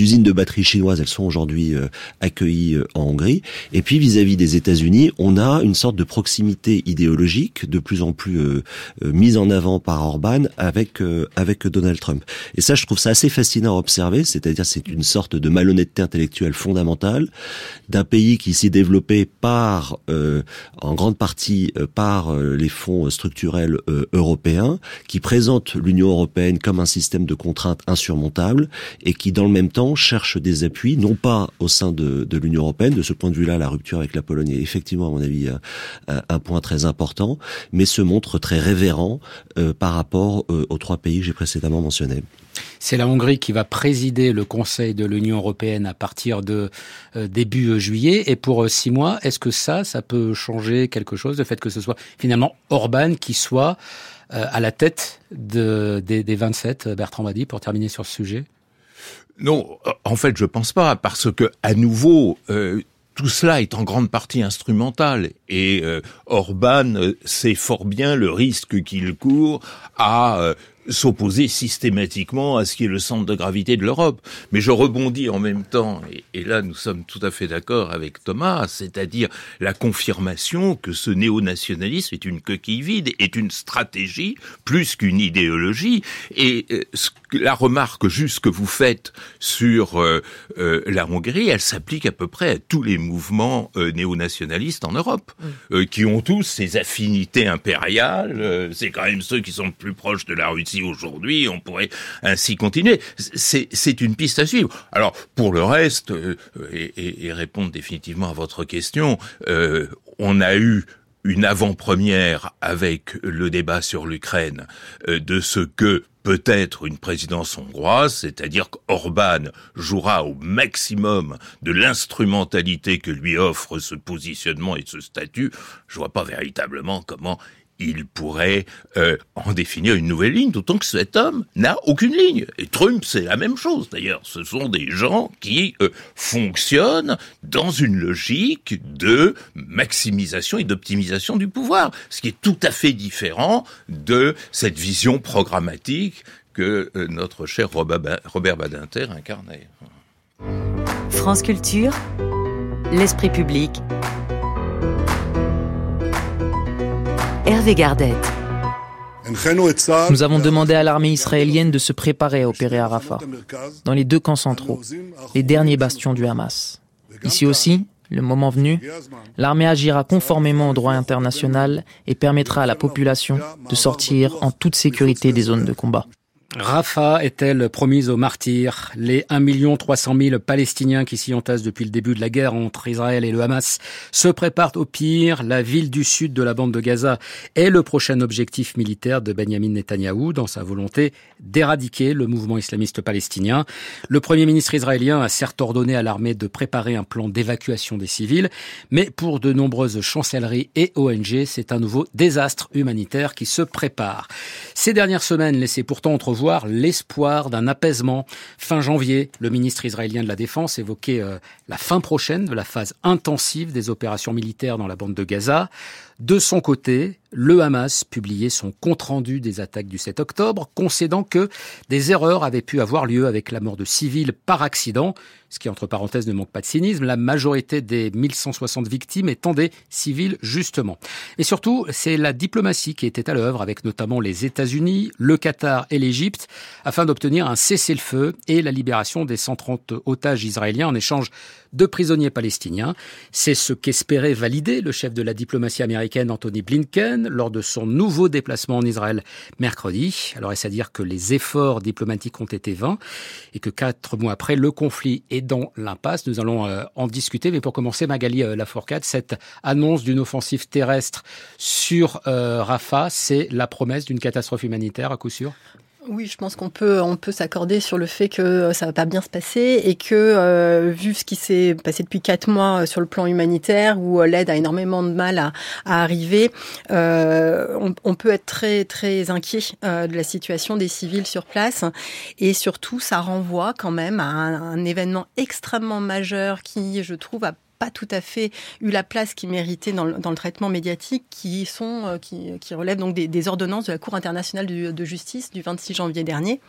usines de batteries chinoises, elles sont aujourd'hui euh, accueillies euh, en Hongrie. Et puis vis-à-vis des États-Unis, on a une sorte de proximité idéologique de plus en plus euh, mise en avant par Orban avec avec Donald Trump. Et ça, je trouve ça assez fascinant à observer, c'est-à-dire c'est une sorte de malhonnêteté intellectuelle fondamentale d'un pays qui s'est développé par en grande partie par les fonds structurels européens qui présente l'Union européenne comme un système de contraintes insurmontable et qui, dans le même temps, cherche des appuis, non pas au sein de, de l'Union européenne. De ce point de vue-là, la rupture avec la Pologne est effectivement, à mon avis, un, un point très important, mais se montre très révérent euh, par rapport euh, aux trois pays que j'ai précédemment mentionnés. C'est la Hongrie qui va présider le Conseil de l'Union européenne à partir de euh, début juillet. Et pour six mois, est-ce que ça, ça peut changer quelque chose, le fait que ce soit finalement Orban qui soit euh, à la tête de, des, des 27, Bertrand Badi, pour terminer sur ce sujet? Non, en fait, je pense pas, parce que à nouveau, euh, tout cela est en grande partie instrumental. Et euh, Orban sait fort bien le risque qu'il court à s'opposer systématiquement à ce qui est le centre de gravité de l'Europe. Mais je rebondis en même temps, et, et là nous sommes tout à fait d'accord avec Thomas, c'est-à-dire la confirmation que ce néo-nationalisme est une coquille vide, est une stratégie plus qu'une idéologie. Et euh, la remarque juste que vous faites sur euh, euh, la Hongrie, elle s'applique à peu près à tous les mouvements néo-nationalistes en Europe, qui ont tous ces affinités impériales. C'est quand même ceux qui sont plus proches de la Russie aujourd'hui, on pourrait ainsi continuer. C'est une piste à suivre. Alors, pour le reste, euh, et, répondre définitivement à votre question, euh, on a eu une avant-première avec le débat sur l'Ukraine euh, de ce que peut-être une présidence hongroise, c'est-à-dire qu'Orban jouera au maximum de l'instrumentalité que lui offre ce positionnement et ce statut. Je vois pas véritablement comment il pourrait euh, en définir une nouvelle ligne, d'autant que cet homme n'a aucune ligne. Et Trump, c'est la même chose d'ailleurs. Ce sont des gens qui euh, fonctionnent dans une logique de maximisation et d'optimisation du pouvoir, ce qui est tout à fait différent de cette vision programmatique que euh, notre cher Robert Badinter incarnait. France Culture, l'esprit public Nous avons demandé à l'armée israélienne de se préparer à opérer à Rafah, dans les deux camps centraux, les derniers bastions du Hamas. Ici aussi, le moment venu, l'armée agira conformément au droit international et permettra à la population de sortir en toute sécurité des zones de combat. Rafah est-elle promise aux martyrs? Les 1 300 000 Palestiniens qui s'y entassent depuis le début de la guerre entre Israël et le Hamas se préparent au pire. La ville du sud de la bande de Gaza est le prochain objectif militaire de Benjamin Netanyahou dans sa volonté d'éradiquer le mouvement islamiste palestinien. Le premier ministre israélien a certes ordonné à l'armée de préparer un plan d'évacuation des civils, mais pour de nombreuses chancelleries et ONG, c'est un nouveau désastre humanitaire qui se prépare. Ces dernières semaines laissaient pourtant l'espoir d'un apaisement. Fin janvier, le ministre israélien de la Défense évoquait euh, la fin prochaine de la phase intensive des opérations militaires dans la bande de Gaza. De son côté, le Hamas publiait son compte-rendu des attaques du 7 octobre, concédant que des erreurs avaient pu avoir lieu avec la mort de civils par accident, ce qui, entre parenthèses, ne manque pas de cynisme, la majorité des 1160 victimes étant des civils, justement. Et surtout, c'est la diplomatie qui était à l'œuvre, avec notamment les États-Unis, le Qatar et l'Égypte, afin d'obtenir un cessez-le-feu et la libération des 130 otages israéliens en échange de prisonniers palestiniens. C'est ce qu'espérait valider le chef de la diplomatie américaine Anthony Blinken lors de son nouveau déplacement en Israël mercredi. Alors est-ce à dire que les efforts diplomatiques ont été vains et que quatre mois après, le conflit est dans l'impasse? Nous allons euh, en discuter. Mais pour commencer, Magali euh, Lafourcade, cette annonce d'une offensive terrestre sur euh, Rafah, c'est la promesse d'une catastrophe humanitaire à coup sûr? Oui, je pense qu'on peut on peut s'accorder sur le fait que ça va pas bien se passer et que euh, vu ce qui s'est passé depuis quatre mois euh, sur le plan humanitaire où euh, l'aide a énormément de mal à, à arriver, euh, on, on, peut être très très inquiet de la situation des civils sur place. Et surtout ça renvoie quand même à un, un événement extrêmement majeur qui, je trouve, a pas tout à fait eu la place qu'ils méritaient dans le, dans le, traitement médiatique, qui sont euh, qui, qui relèvent donc des, des, ordonnances de la Cour internationale de, de justice du 26 janvier dernier.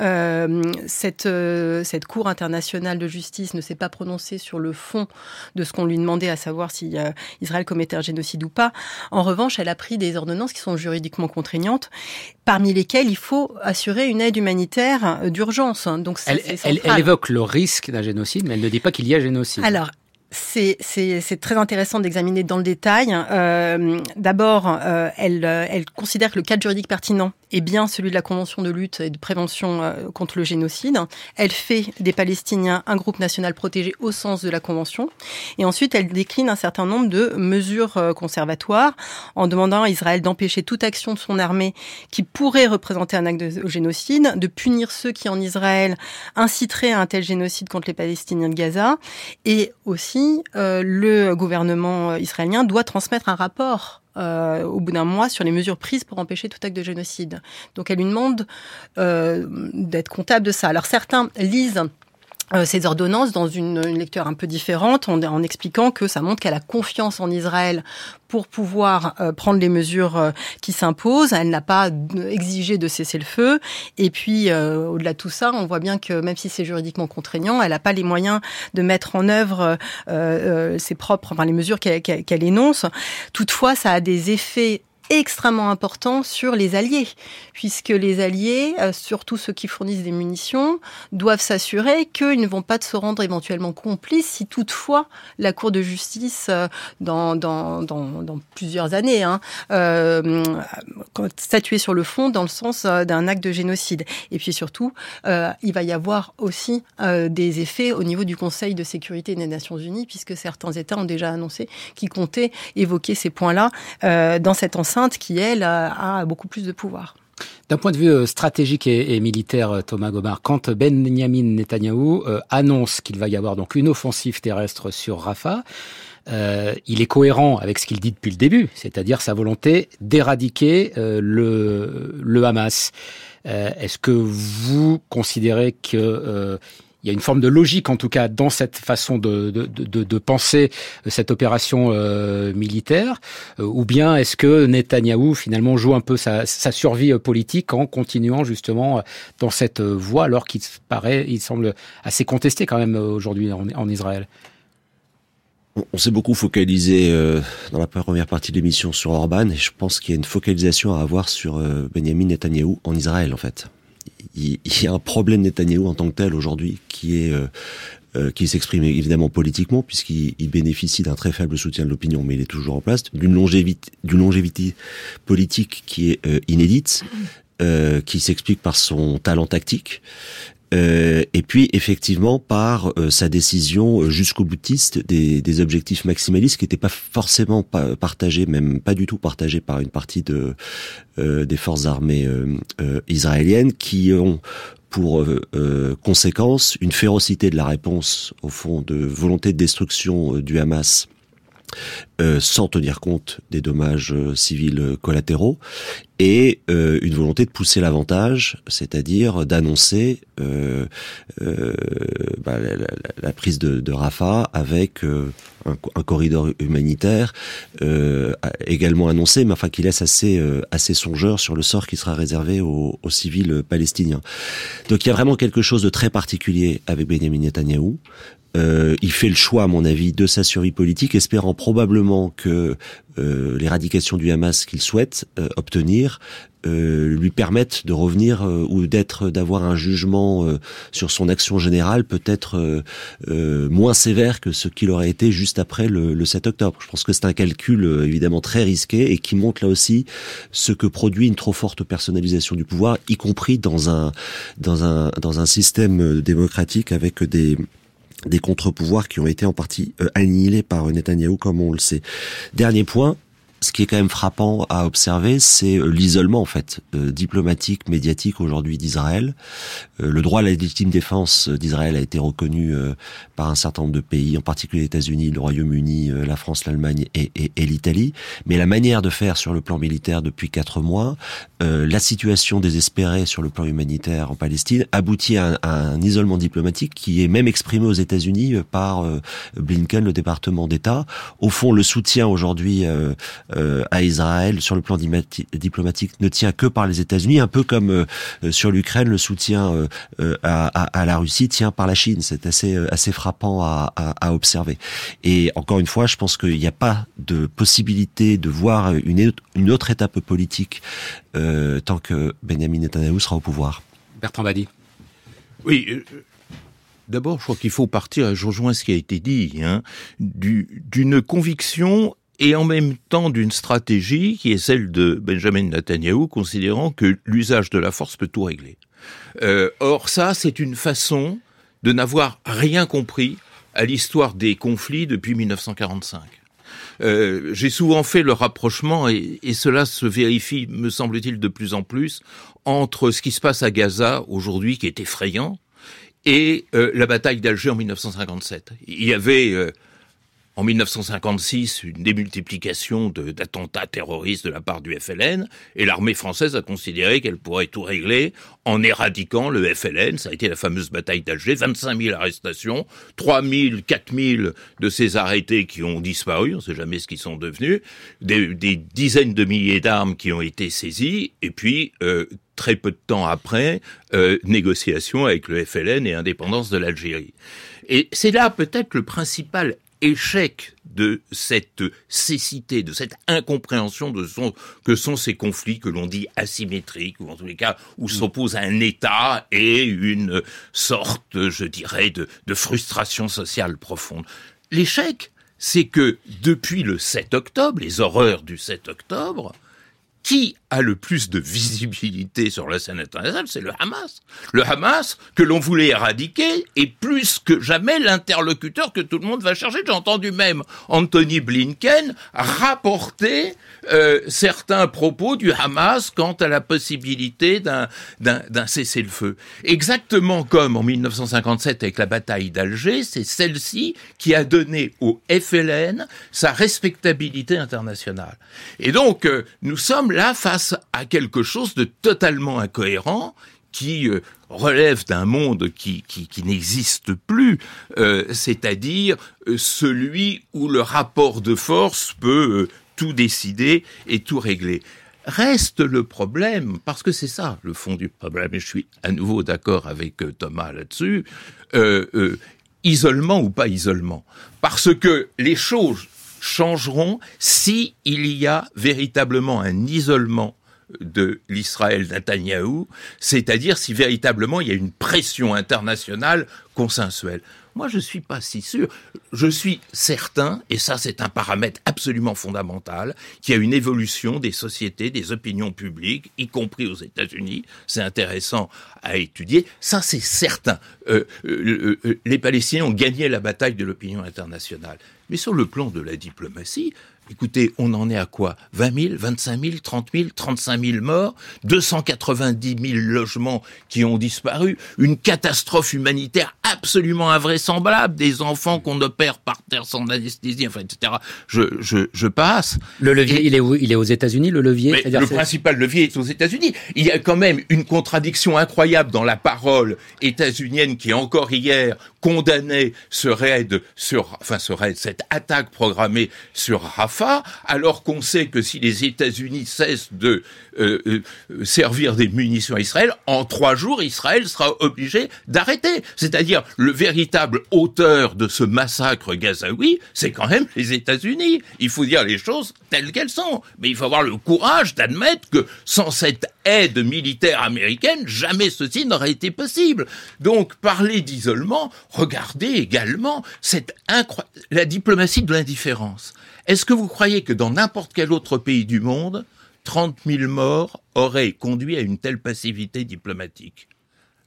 Euh, cette euh, cette Cour internationale de justice ne s'est pas prononcée sur le fond de ce qu'on lui demandait, à savoir si euh, Israël commettait un génocide ou pas. En revanche, elle a pris des ordonnances qui sont juridiquement contraignantes, parmi lesquelles il faut assurer une aide humanitaire d'urgence. Donc elle, elle, elle évoque le risque d'un génocide, mais elle ne dit pas qu'il y a génocide. Alors, c'est très intéressant d'examiner dans le détail. Euh, D'abord, euh, elle, elle considère que le cadre juridique pertinent est bien celui de la Convention de lutte et de prévention euh, contre le génocide. Elle fait des Palestiniens un groupe national protégé au sens de la Convention. Et ensuite, elle décline un certain nombre de mesures euh, conservatoires en demandant à Israël d'empêcher toute action de son armée qui pourrait représenter un acte de génocide, de punir ceux qui en Israël inciteraient à un tel génocide contre les Palestiniens de Gaza et aussi euh, le gouvernement euh, israélien doit transmettre un rapport euh, au bout d'un mois sur les mesures prises pour empêcher tout acte de génocide. Donc elle lui demande d'être comptable de ça. Alors certains lisent ces ordonnances dans une, une, lecture un peu différente en, en expliquant que ça montre qu'elle a confiance en Israël pour pouvoir euh, prendre les mesures euh, qui s'imposent. Elle n'a pas exigé de cesser le feu. Et puis, euh, au-delà de tout ça, on voit bien que même si c'est juridiquement contraignant, elle n'a pas les moyens de mettre en œuvre ses propres, enfin les mesures qu'elle qu qu énonce. Toutefois, ça a des effets extrêmement important sur les alliés, puisque les alliés, euh, surtout ceux qui fournissent des munitions, doivent s'assurer qu'ils ne vont pas se rendre éventuellement complices si toutefois la Cour de justice, euh, dans, dans, dans, dans plusieurs années, hein, euh, sur le fond dans le sens euh, d'un acte de génocide. Et puis surtout, il va y avoir aussi des effets au niveau du Conseil de sécurité des Nations Unies, puisque certains États ont déjà annoncé qu'ils comptaient évoquer ces points-là dans cette enceinte qui, elle, a beaucoup plus de pouvoir. D'un point de vue euh, stratégique et, militaire, euh, Thomas Gomard, quand Benjamin Netanyahou euh, annonce qu'il va y avoir donc une offensive terrestre sur Rafah, euh, il est cohérent avec ce qu'il dit depuis le début, c'est-à-dire sa volonté d'éradiquer le, le Hamas. Est-ce que vous considérez que il y a une forme de logique, en tout cas, dans cette façon de, de, de, de penser cette opération euh, militaire, euh, ou bien est-ce que Netanyahou finalement joue un peu sa, sa, survie politique en continuant justement dans cette voie, alors qu'il paraît, il semble assez contesté quand même aujourd'hui en, en Israël? On s'est beaucoup focalisé euh, dans la première partie de l'émission sur Orban, et je pense qu'il y a une focalisation à avoir sur euh, Benjamin Netanyahou en Israël, en fait il y a un problème Netanyahou en tant que tel aujourd'hui qui est euh, euh, qui s'exprime évidemment politiquement puisqu'il bénéficie d'un très faible soutien de l'opinion, mais il est toujours en place, d'une longévité, longévité politique qui est euh, inédite, qui s'explique par son talent tactique. Euh, et puis effectivement par euh, sa décision jusqu'au boutiste des, objectifs maximalistes qui n'étaient pas forcément partagés, même pas du tout partagés par une partie de euh, des forces armées israéliennes qui ont pour conséquence une férocité de la réponse au fond de volonté de destruction du Hamas euh, sans tenir compte des dommages euh, civils collatéraux, et euh, une volonté de pousser l'avantage, c'est-à-dire d'annoncer euh, euh, bah, la, prise de, de Rafah avec un, un, corridor humanitaire également annoncé, mais enfin qui laisse assez assez songeur sur le sort qui sera réservé aux, aux, civils palestiniens. Donc il y a vraiment quelque chose de très particulier avec Benjamin Netanyahu. Euh, il fait le choix, à mon avis, de sa survie politique, espérant probablement que euh, l'éradication du Hamas qu'il souhaite euh, obtenir lui permettent de revenir ou d'être, d'avoir un jugement sur son action générale peut-être moins sévère que ce qu'il aurait été juste après le, le 7 octobre. Je pense que c'est un calcul évidemment très risqué et qui montre là aussi ce que produit une trop forte personnalisation du pouvoir, y compris dans un dans un dans un système démocratique avec des des contre-pouvoirs qui ont été en partie euh, annihilés par Netanyahou, comme on le sait. Dernier point, ce qui est quand même frappant à observer, c'est euh, l'isolement en fait euh, diplomatique, médiatique aujourd'hui d'Israël. Euh, le droit à la légitime défense d'Israël a été reconnu par un certain nombre de pays, en particulier les États-Unis, le Royaume-Uni, la France, l'Allemagne et, l'Italie. Mais la manière de faire sur le plan militaire depuis quatre mois, la situation désespérée sur le plan humanitaire en Palestine, aboutit à un, à un isolement diplomatique qui est même exprimé aux États-Unis par Blinken, le département d'État. Au fond, le soutien aujourd'hui euh, à Israël sur le plan diplomatique ne tient que par les États-Unis, un peu comme euh, sur l'Ukraine, le soutien euh, à, à, la Russie tient par la Chine. C'est assez assez frappant à, à, observer. Et encore une fois, je pense qu'il n'y a pas de possibilité de voir une, une autre étape politique tant que Benjamin Netanyahu sera au pouvoir. Bertrand Badi. Oui, D'abord, je crois qu'il faut partir, je rejoins ce qui a été dit, hein, d'une conviction et en même temps d'une stratégie qui est celle de Benjamin Netanyahu, considérant que l'usage de la force peut tout régler. Euh, or, ça, c'est une façon de n'avoir rien compris à l'histoire des conflits depuis 1945. Euh, J'ai souvent fait le rapprochement, et, cela se vérifie, me semble-t-il, de plus en plus, entre ce qui se passe à Gaza aujourd'hui, qui est effrayant, et euh, la bataille d'Alger en 1957. Il y avait euh, en 1956 une démultiplication d'attentats terroristes de la part du FLN, et l'armée française a considéré qu'elle pourrait tout régler en éradiquant le FLN. Ça a été la fameuse bataille d'Alger, 25 000 arrestations, 3 000, 4 000 de ces arrêtés qui ont disparu, on ne sait jamais ce qu'ils sont devenus, des, dizaines de milliers d'armes qui ont été saisies, et puis euh, très peu de temps après, euh, négociations avec le FLN et indépendance de l'Algérie. Et c'est là peut-être le principal échec de cette cécité, de cette incompréhension de son, que sont ces conflits que l'on dit asymétriques, ou en tous les cas où s'oppose un État et une sorte, je dirais, de, de frustration sociale profonde. L'échec, c'est que depuis le 7 octobre, les horreurs du 7 octobre, qui a le plus de visibilité sur la scène internationale, c'est le Hamas. Le Hamas que l'on voulait éradiquer est plus que jamais l'interlocuteur que tout le monde va chercher. J'ai entendu même Anthony Blinken rapporter euh, certains propos du Hamas quant à la possibilité d'un cessez-le-feu. Exactement comme en 1957 avec la bataille d'Alger, c'est celle-ci qui a donné au FLN sa respectabilité internationale. Et donc euh, nous sommes là face à quelque chose de totalement incohérent qui euh, relève d'un monde qui, qui, n'existe plus, euh, c'est-à-dire euh, celui où le rapport de force peut tout décider et tout régler. Reste le problème, parce que c'est ça le fond du problème, et je suis à nouveau d'accord avec Thomas là-dessus, isolement ou pas isolement. Parce que les choses changeront si il y a véritablement un isolement de l'Israël Netanyahou, c'est-à-dire si véritablement il y a une pression internationale consensuelle. Moi, je suis pas si sûr. Je suis certain, et ça c'est un paramètre absolument fondamental, qu'il y a une évolution des sociétés, des opinions publiques, y compris aux États-Unis. C'est intéressant à étudier. Ça c'est certain. Euh, euh, euh, les Palestiniens ont gagné la bataille de l'opinion internationale. Mais sur le plan de la diplomatie, Écoutez, on en est à quoi? 20 000, 25 000, 30 000, 35 000 morts, 290 000 logements qui ont disparu, une catastrophe humanitaire absolument invraisemblable, des enfants qu'on opère par terre sans anesthésie, enfin, etc. Je, je, je passe. Le levier, il, est où, il est aux États-Unis, le levier? Le principal levier est aux États-Unis. Il y a quand même une contradiction incroyable dans la parole états-unienne qui, encore hier, condamnait ce cette attaque programmée sur Rafah, alors qu'on sait que si les États-Unis cessent de euh, euh, servir des munitions à Israël, en trois jours, Israël sera obligé d'arrêter. C'est-à-dire, le véritable auteur de ce massacre gazaoui, c'est quand même les États-Unis. Il faut dire les choses telles qu'elles sont. Mais il faut avoir le courage d'admettre que sans cette aide militaire américaine, jamais ceci n'aurait été possible. Donc, parler d'isolement, regardez également cette la diplomatie de l'indifférence. Est-ce que vous croyez que dans n'importe quel autre pays du monde, 30 000 morts auraient conduit à une telle passivité diplomatique?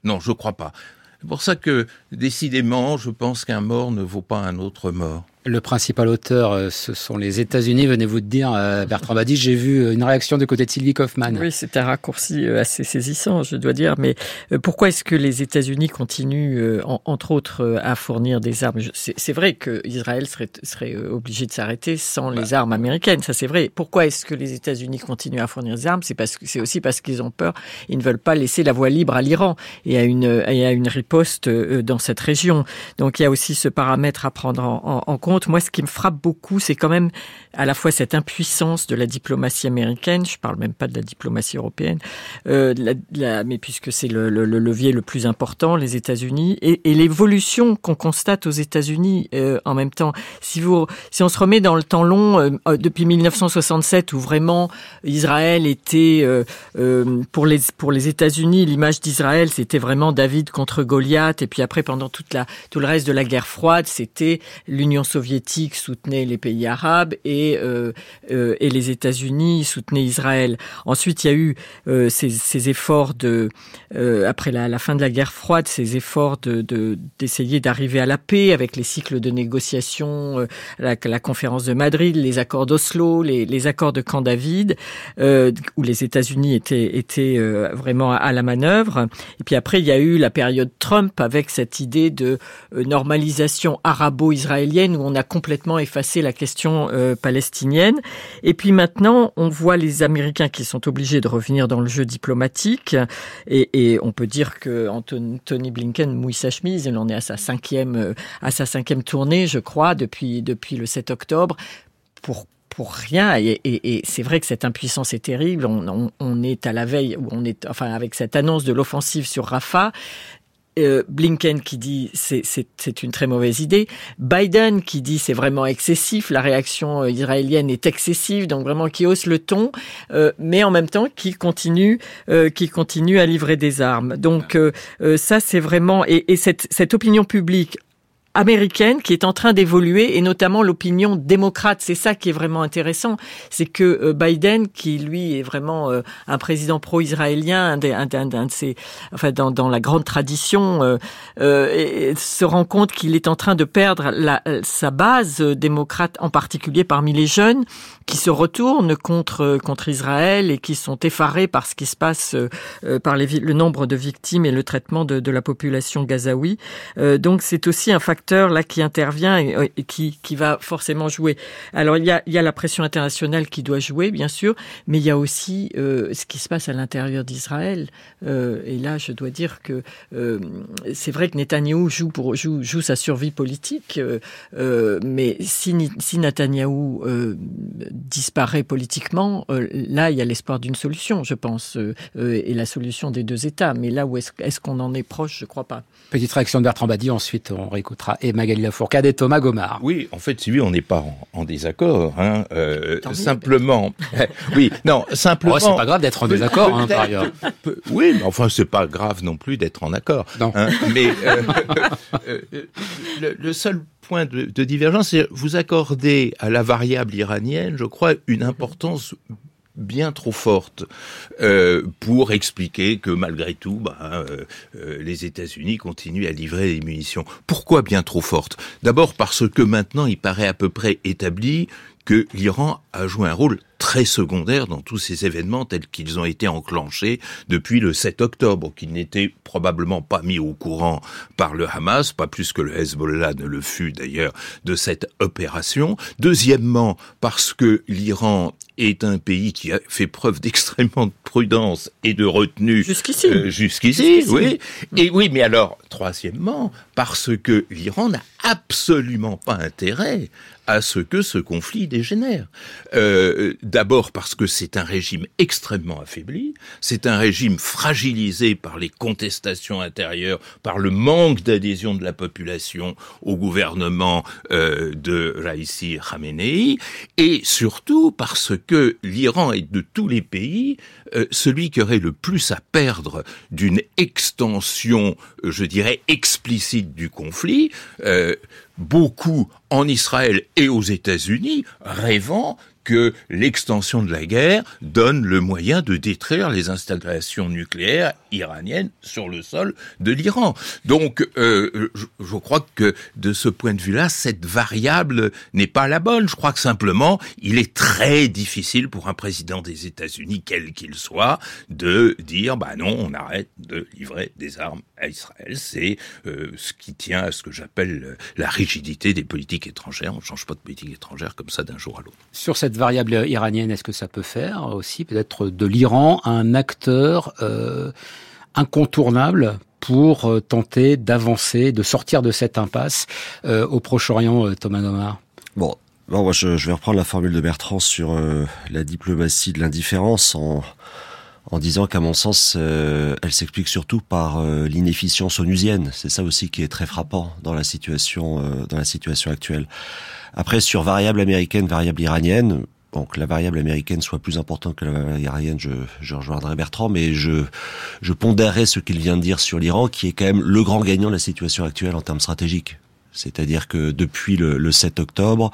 Non, je ne crois pas. C'est pour ça que, décidément, je pense qu'un mort ne vaut pas un autre mort. Le principal auteur, euh, ce sont les États-Unis. Venez-vous de dire, euh, Bertrand Badi, j'ai vu euh, une réaction du côté de Sylvie Kaufmann. Oui, c'est un raccourci assez saisissant, je dois dire. Mais pourquoi est-ce que les États-Unis continuent, entre autres, à fournir des armes? C'est vrai que Israël serait, serait obligé de s'arrêter sans les armes américaines. Ça, c'est vrai. Pourquoi est-ce que les États-Unis continuent à fournir des armes? C'est aussi parce qu'ils ont peur. Ils ne veulent pas laisser la voie libre à l'Iran et à une riposte dans cette région. Donc, il y a aussi ce paramètre à prendre en, en compte moi, ce qui me frappe beaucoup, c'est quand même à la fois cette impuissance de la diplomatie américaine, je parle même pas de la diplomatie européenne, euh, mais puisque c'est le, levier le plus important, les États-Unis, et, l'évolution qu'on constate aux États-Unis euh, en même temps. Si vous, si on se remet dans le temps long, euh, depuis 1967, où vraiment Israël était pour les États-Unis, l'image d'Israël, c'était vraiment David contre Goliath, et puis après pendant tout le reste de la guerre froide, c'était l'Union soviétique soutenait les pays arabes et euh, euh, et les États-Unis soutenaient Israël. Ensuite, il y a eu euh, ces, efforts de, après la, fin de la guerre froide, ces efforts de d'essayer d'arriver à la paix avec les cycles de négociation, la, conférence de Madrid, les accords d'Oslo, les, accords de Camp David, où les États-Unis étaient, étaient vraiment à la manœuvre. Et puis après, il y a eu la période Trump avec cette idée de normalisation arabo-israélienne où on a complètement effacé la question palestinienne. Et puis maintenant, on voit les Américains qui sont obligés de revenir dans le jeu diplomatique. Et, on peut dire que Tony Blinken mouille sa chemise. Il en est à sa cinquième, euh, à sa cinquième tournée, je crois, depuis, le 7 octobre. Pour rien. Et, c'est vrai que cette impuissance est terrible. On, on, est à la veille, on est, enfin, avec cette annonce de l'offensive sur Rafah. Euh, Blinken qui dit c'est une très mauvaise idée, Biden qui dit c'est vraiment excessif, la réaction euh, israélienne est excessive, donc vraiment qui hausse le ton, euh, mais en même temps qui continue, qui continue à livrer des armes. Donc ça c'est vraiment et, et cette, cette opinion publique américaine qui est en train d'évoluer et notamment l'opinion démocrate. C'est ça qui est vraiment intéressant, c'est que euh, Biden, qui lui est vraiment euh, un président pro-israélien, un, un, de ses, enfin dans, la grande tradition, euh, se rend compte qu'il est en train de perdre sa base démocrate, en particulier parmi les jeunes qui se retournent contre contre Israël et qui sont effarés par ce qui se passe, par les, le nombre de victimes et le traitement de, de la population gazaoui. donc c'est aussi un facteur là qui intervient et, qui, qui va forcément jouer. Alors il y a, il y a la pression internationale qui doit jouer, bien sûr, mais il y a aussi euh, ce qui se passe à l'intérieur d'Israël. Euh, et là, je dois dire que euh, c'est vrai que Netanyahou joue, pour, joue, joue sa survie politique, mais si, si Netanyahou disparaît politiquement, là, il y a l'espoir d'une solution, je pense, et la solution des deux États. Mais là où est-ce est qu'on en est proche, je crois pas. Petite réaction de Bertrand Badi, ensuite on réécoutera et Magali Lafourcade et Thomas Gomard. Oui, en fait, si on n'est pas en, désaccord. Hein, euh, simplement, oui, non, simplement. Oh, c'est pas grave d'être en désaccord, hein, par ailleurs. Oui, mais enfin, c'est pas grave non plus d'être en accord. Non. Hein, mais euh, euh, le, le, seul point de, divergence, c'est vous accordez à la variable iranienne, je crois, une importance bien trop forte euh, pour expliquer que malgré tout, bah, euh, euh, les États-Unis continuent à livrer des munitions. Pourquoi bien trop forte? D'abord parce que maintenant, il paraît à peu près établi que l'Iran a joué un rôle très secondaire dans tous ces événements tels qu'ils ont été enclenchés depuis le 7 octobre, qui n'étaient probablement pas mis au courant par le Hamas, pas plus que le Hezbollah ne le fut d'ailleurs de cette opération. Deuxièmement, parce que l'Iran est un pays qui a fait preuve d'extrêmement de prudence et de retenue. Jusqu'ici. Euh, jusqu'ici, oui. Et oui, mais alors, troisièmement, parce que l'Iran n'a absolument pas intérêt à ce que ce conflit dégénère. Euh, D'abord parce que c'est un régime extrêmement affaibli, c'est un régime fragilisé par les contestations intérieures, par le manque d'adhésion de la population au gouvernement euh, de Raisi Khamenei, et surtout parce que l'Iran est de tous les pays euh, celui qui aurait le plus à perdre d'une extension, euh, je dirais, explicite du conflit. Euh, beaucoup en Israël et aux États-Unis rêvant que l'extension de la guerre donne le moyen de détruire les installations nucléaires iraniennes sur le sol de l'Iran. Donc, euh, je, crois que de ce point de vue-là, cette variable n'est pas la bonne. Je crois que simplement, il est très difficile pour un président des États-Unis, quel qu'il soit, de dire, bah non, on arrête de livrer des armes à Israël. C'est euh, ce qui tient à ce que j'appelle la rigidité des politiques étrangères. On ne change pas de politique étrangère comme ça d'un jour à l'autre. Sur cette variable iranienne, est-ce que ça peut faire aussi peut-être de l'Iran un acteur euh, incontournable pour euh, tenter d'avancer, de sortir de cette impasse euh, au Proche-Orient, Thomas Gomard Bon, moi je, vais reprendre la formule de Bertrand sur la diplomatie de l'indifférence en, en disant qu'à mon sens, elle s'explique surtout par l'inefficience onusienne. C'est ça aussi qui est très frappant dans la situation, dans la situation actuelle. Après, sur variable américaine, variable iranienne, bon, que la variable américaine soit plus importante que la variable iranienne, je, je rejoindrai Bertrand, mais je, je pondérerai ce qu'il vient de dire sur l'Iran, qui est quand même le grand gagnant de la situation actuelle en termes stratégiques. C'est-à-dire que depuis le, le 7 octobre,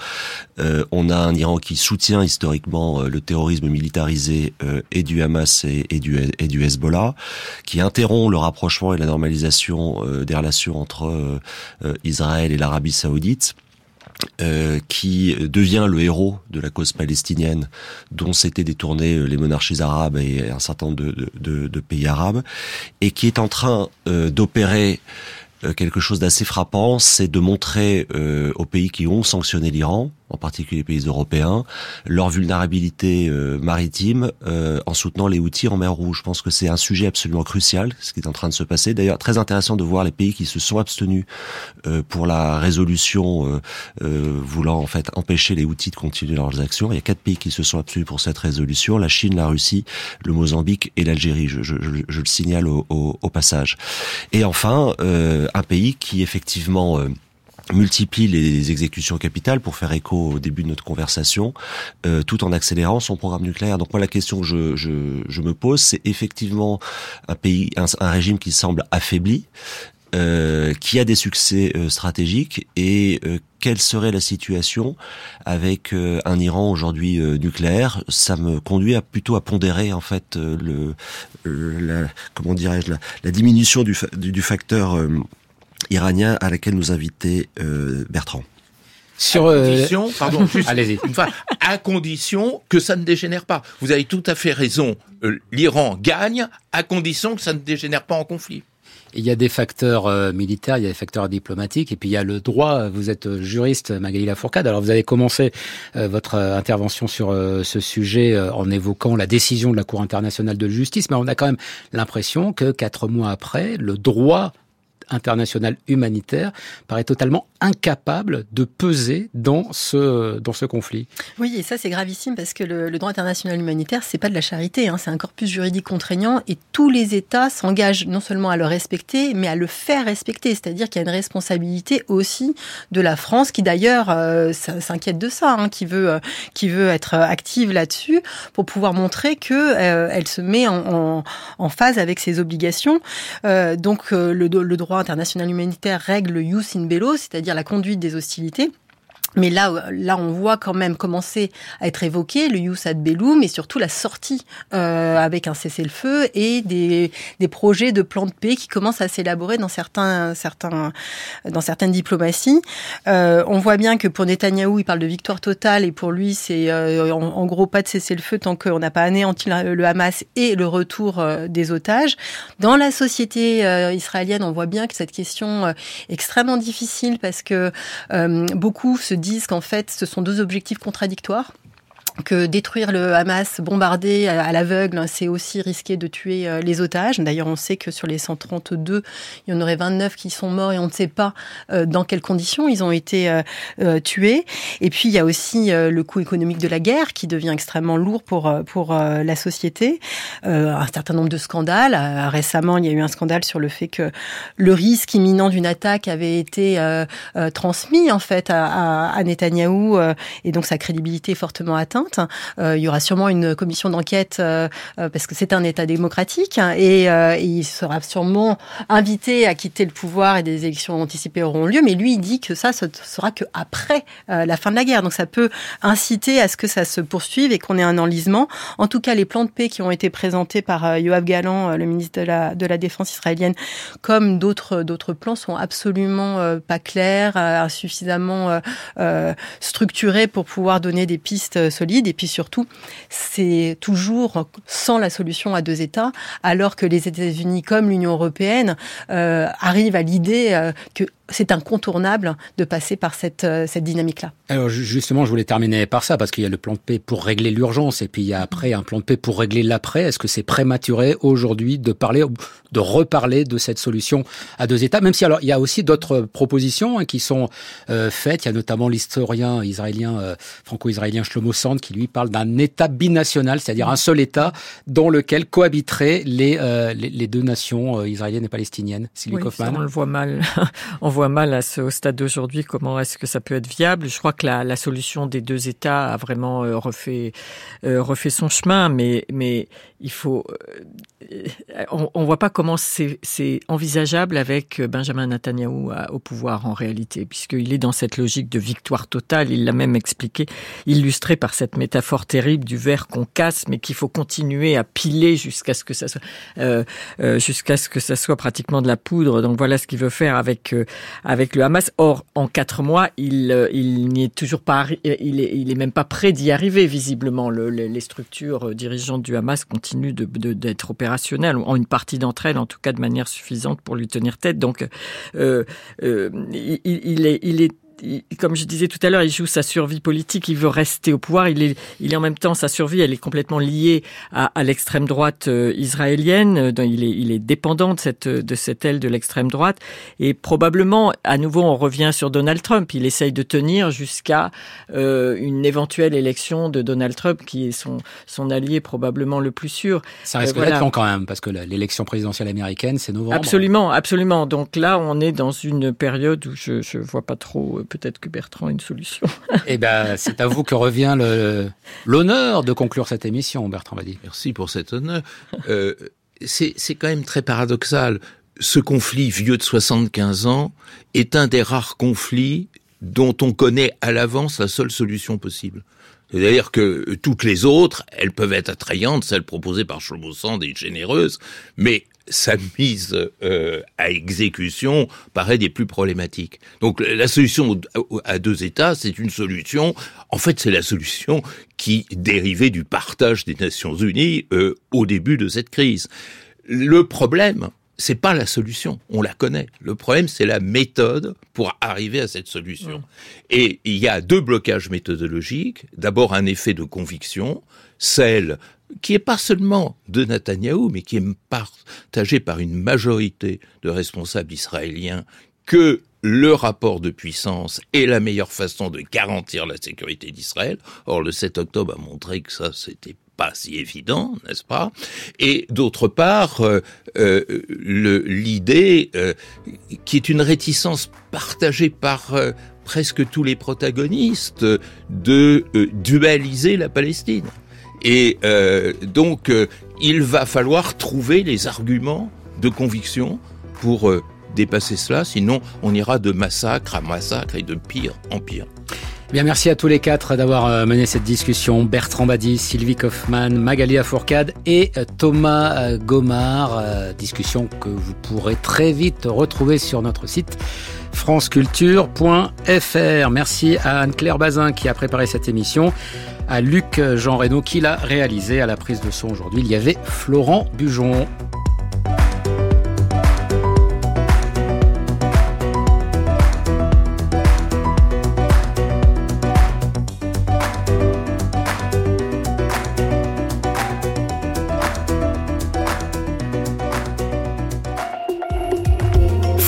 euh, on a un Iran qui soutient historiquement euh, le terrorisme militarisé euh, et du Hamas et, et, du, et, du, Hezbollah, qui interrompt le rapprochement et la normalisation euh, des relations entre euh, Israël et l'Arabie saoudite euh, qui devient le héros de la cause palestinienne dont s'étaient détournés les monarchies arabes et un certain nombre de, de, de pays arabes, et qui est en train euh, d'opérer euh, quelque chose d'assez frappant, c'est de montrer euh, aux pays qui ont sanctionné l'Iran, en particulier les pays européens, leur vulnérabilité euh, maritime euh, en soutenant les outils en mer Rouge. Je pense que c'est un sujet absolument crucial, ce qui est en train de se passer. D'ailleurs, très intéressant de voir les pays qui se sont abstenus euh, pour la résolution voulant en fait empêcher les outils de continuer leurs actions. Il y a quatre pays qui se sont abstenus pour cette résolution la Chine, la Russie, le Mozambique et l'Algérie. Je, je, je, le signale au, au, au, passage. Et enfin, un pays qui effectivement multiplie les exécutions capitales pour faire écho au début de notre conversation, euh, tout en accélérant son programme nucléaire. Donc moi, la question que je, je, je me pose, c'est effectivement un pays, un, un, régime qui semble affaibli, euh, qui a des succès euh, stratégiques et euh, quelle serait la situation avec euh, un Iran aujourd'hui nucléaire? Ça me conduit à plutôt à pondérer en fait le, la, comment dirais-je la, la, diminution du, du, du facteur iranien à laquelle nous invitait euh, Bertrand? Sur à condition, euh... pardon, juste allez-y. Une fois, à condition que ça ne dégénère pas. Vous avez tout à fait raison. Euh, L'Iran gagne à condition que ça ne dégénère pas en conflit. Il y a des facteurs militaires, il y a des facteurs diplomatiques, et puis il y a le droit. Vous êtes juriste, Magali Lafourcade. Alors vous avez commencé votre intervention sur ce sujet en évoquant la décision de la Cour internationale de justice, mais on a quand même l'impression que quatre mois après, le droit international humanitaire paraît totalement incapable de peser dans ce dans ce conflit. Oui, et ça c'est gravissime parce que le, droit international humanitaire c'est pas de la charité, hein, c'est un corpus juridique contraignant et tous les États s'engagent non seulement à le respecter, mais à le faire respecter. C'est-à-dire qu'il y a une responsabilité aussi de la France qui d'ailleurs euh, s'inquiète de ça, hein, qui veut euh, qui veut être active là-dessus pour pouvoir montrer que euh, elle se met en, en, phase avec ses obligations. Donc le droit international humanitaire règle le in bello, c'est-à-dire la conduite des hostilités. Mais là, là, on voit quand même commencer à être évoqué le Youssad Belloum et surtout la sortie euh, avec un cessez-le-feu et des, des projets de plan de paix qui commencent à s'élaborer dans certains, certains, dans certaines diplomaties. Euh, on voit bien que pour Netanyahou, il parle de victoire totale et pour lui, c'est euh, en, gros pas de cessez-le-feu tant qu'on n'a pas anéanti le Hamas et le retour euh, des otages. Dans la société euh, israélienne, on voit bien que cette question est extrêmement difficile parce que beaucoup se disent qu'en fait, ce sont deux objectifs contradictoires que détruire le Hamas, bombarder à l'aveugle, c'est aussi risquer de tuer euh, les otages. D'ailleurs, on sait que sur les 132, il y en aurait 29 qui sont morts et on ne sait pas euh, dans quelles conditions ils ont été euh, tués. Et puis, il y a aussi le coût économique de la guerre qui devient extrêmement lourd pour, pour la société. Un certain nombre de scandales. Récemment, il y a eu un scandale sur le fait que le risque imminent d'une attaque avait été transmis, en fait, à, Netanyahou et donc sa crédibilité est fortement atteinte. Euh, il y aura sûrement une commission d'enquête euh, euh, parce que c'est un État démocratique hein, et, il sera sûrement invité à quitter le pouvoir et des élections anticipées auront lieu. Mais lui, il dit que ça, ce sera que après la fin de la guerre. Donc ça peut inciter à ce que ça se poursuive et qu'on ait un enlisement. En tout cas, les plans de paix qui ont été présentés par Yoav Galan, le ministre de la, Défense israélienne, comme d'autres plans, sont absolument pas clairs, insuffisamment structurés pour pouvoir donner des pistes solides. Et puis surtout, c'est toujours sans la solution à deux États, alors que les États-Unis comme l'Union européenne euh, arrivent à l'idée euh, que c'est incontournable de passer par cette, euh, cette dynamique-là. Alors justement, je voulais terminer par ça, parce qu'il y a le plan de paix pour régler l'urgence, et puis il y a après un plan de paix pour régler l'après. Est-ce que c'est prématuré aujourd'hui de parler, de reparler de cette solution à deux États, même si alors il y a aussi d'autres propositions hein, qui sont euh, faites. Il y a notamment l'historien israélien, euh, franco-israélien Shlomo Sand, qui lui parle d'un État binational, c'est-à-dire un seul État dans lequel cohabiteraient les, les, deux nations israéliennes et palestiniennes. Sylvie oui, on le voit mal. voit mal à ce, au stade d'aujourd'hui comment est-ce que ça peut être viable. Je crois que la, la solution des deux États a vraiment euh, refait, euh, refait son chemin, mais, mais il faut. Euh, on, on voit pas comment c'est envisageable avec Benjamin Netanyahu au pouvoir en réalité, puisqu'il est dans cette logique de victoire totale. Il l'a même expliqué, illustré par cette métaphore terrible du verre qu'on casse, mais qu'il faut continuer à piler jusqu'à ce que ça soit, euh, jusqu'à ce que ça soit pratiquement de la poudre. Donc voilà ce qu'il veut faire avec avec le Hamas. Or, en quatre mois, il, euh, il n'y est toujours pas, il est, il est même pas prêt d'y arriver. Visiblement, le, les structures euh, dirigeantes du Hamas continuent de, d'être opérationnelles, en une partie d'entre elles, en tout cas de manière suffisante pour lui tenir tête. Donc, euh, euh il, est, il est comme je disais tout à l'heure, il joue sa survie politique, il veut rester au pouvoir. Il est, il est en même temps sa survie, elle est complètement liée à, à l'extrême droite euh, israélienne. Il est, il est dépendant de cette, de cette aile de l'extrême droite. Et probablement, à nouveau, on revient sur Donald Trump. Il essaye de tenir jusqu'à euh, une éventuelle élection de Donald Trump, qui est son, son allié probablement le plus sûr. Ça risque euh, d'être long quand même, parce que l'élection présidentielle américaine, c'est novembre. Absolument, absolument. Donc là, on est dans une période où je, je vois pas trop peut-être que Bertrand a une solution. eh ben, c'est à vous que revient l'honneur de conclure cette émission, Bertrand Badi. Merci pour cet honneur. Euh, c'est quand même très paradoxal. Ce conflit vieux de 75 ans est un des rares conflits dont on connaît à l'avance la seule solution possible. C'est-à-dire que toutes les autres, elles peuvent être attrayantes, celles proposées par Shlomo Sand et généreuses, mais sa mise euh, à exécution paraît des plus problématiques. Donc la solution à deux États, c'est une solution, en fait c'est la solution qui dérivait du partage des Nations Unies euh, au début de cette crise. Le problème, c'est pas la solution, on la connaît. Le problème, c'est la méthode pour arriver à cette solution. Et il y a deux blocages méthodologiques. D'abord, un effet de conviction, celle qui est pas seulement de Netanyahou, mais qui est partagé par une majorité de responsables israéliens, que le rapport de puissance est la meilleure façon de garantir la sécurité d'Israël. Or, le 7 octobre a montré que ça, c'était pas si évident, n'est-ce pas? Et d'autre part, euh, euh, l'idée euh, qui est une réticence partagée par presque tous les protagonistes de dualiser la Palestine. Et euh, donc, euh, il va falloir trouver les arguments de conviction pour euh, dépasser cela, sinon on ira de massacre à massacre et de pire en pire. Bien, merci à tous les quatre d'avoir mené cette discussion. Bertrand Badi, Sylvie Kaufmann, Magali Fourcade et Thomas Gomard. Discussion que vous pourrez très vite retrouver sur notre site franceculture.fr. Merci à Anne-Claire Bazin qui a préparé cette émission, à Luc Jean Reynaud qui l'a réalisé à la prise de son aujourd'hui. Il y avait Florent Bujon.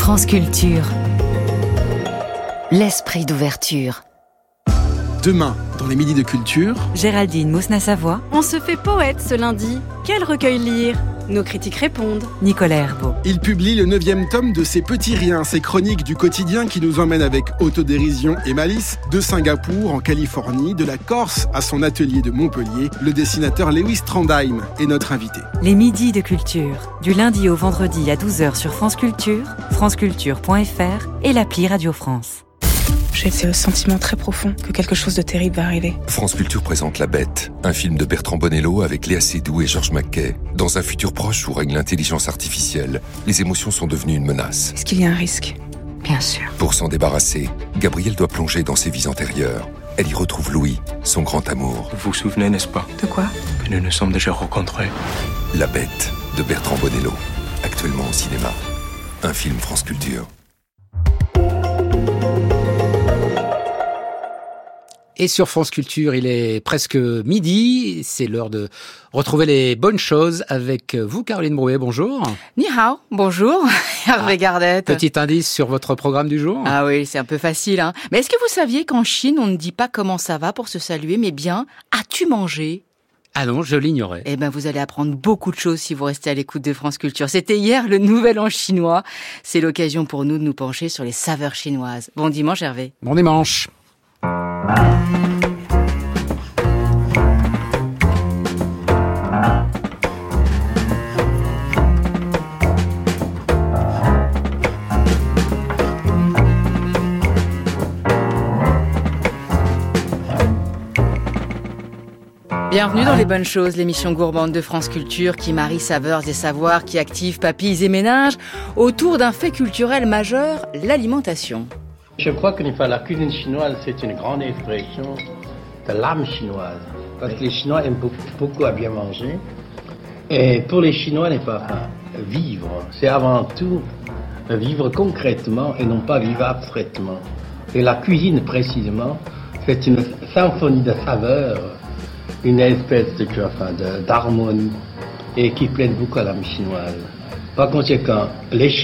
France Culture. L'esprit d'ouverture. Demain, dans les midis de culture, Géraldine Mousna-Savoie. On se fait poète ce lundi. Quel recueil lire? Nos critiques répondent. Nicolas Herbeau. Il publie le neuvième tome de Ses petits riens, ses chroniques du quotidien qui nous emmènent avec autodérision et malice de Singapour en Californie, de la Corse à son atelier de Montpellier. Le dessinateur Lewis Trondheim est notre invité. Les midis de culture, du lundi au vendredi à 12h sur France Culture, franceculture.fr et l'appli Radio France. J'ai ce sentiment très profond que quelque chose de terrible va arriver. France Culture présente La Bête, un film de Bertrand Bonello avec Léa Seydoux et Georges Mackay. Dans un futur proche où règne l'intelligence artificielle, les émotions sont devenues une menace. Est-ce qu'il y a un risque? Bien sûr. Pour s'en débarrasser, Gabrielle doit plonger dans ses vies antérieures. Elle y retrouve Louis, son grand amour. Vous vous souvenez, n'est-ce pas? De quoi? Que nous nous sommes déjà rencontrés. La Bête, de Bertrand Bonello, actuellement au cinéma. Un film France Culture. Et sur France Culture, il est presque midi. C'est l'heure de retrouver les bonnes choses avec vous, Caroline Brouet. Bonjour. Ni hao. Bonjour. Hervé ah, Gardette. Petit indice sur votre programme du jour. Ah oui, c'est un peu facile. Hein. Mais est-ce que vous saviez qu'en Chine, on ne dit pas comment ça va pour se saluer, mais bien as-tu mangé? Ah non, je l'ignorais. Eh ben, vous allez apprendre beaucoup de choses si vous restez à l'écoute de France Culture. C'était hier le Nouvel An chinois. C'est l'occasion pour nous de nous pencher sur les saveurs chinoises. Bon dimanche, Hervé. Bon dimanche. Bienvenue dans Les Bonnes Choses, l'émission gourmande de France Culture qui marie saveurs et savoirs, qui active papilles et ménages autour d'un fait culturel majeur, l'alimentation. Je crois que la cuisine chinoise, c'est une grande expression de l'âme chinoise. Parce que les Chinois aiment beaucoup, à bien manger. Et pour les Chinois, vivre. C'est avant tout vivre concrètement et non pas vivre abstraitement. Et la cuisine, précisément, c'est une symphonie de saveurs, une espèce de, d'harmonie et qui plaît beaucoup à l'âme chinoise. Par conséquent, les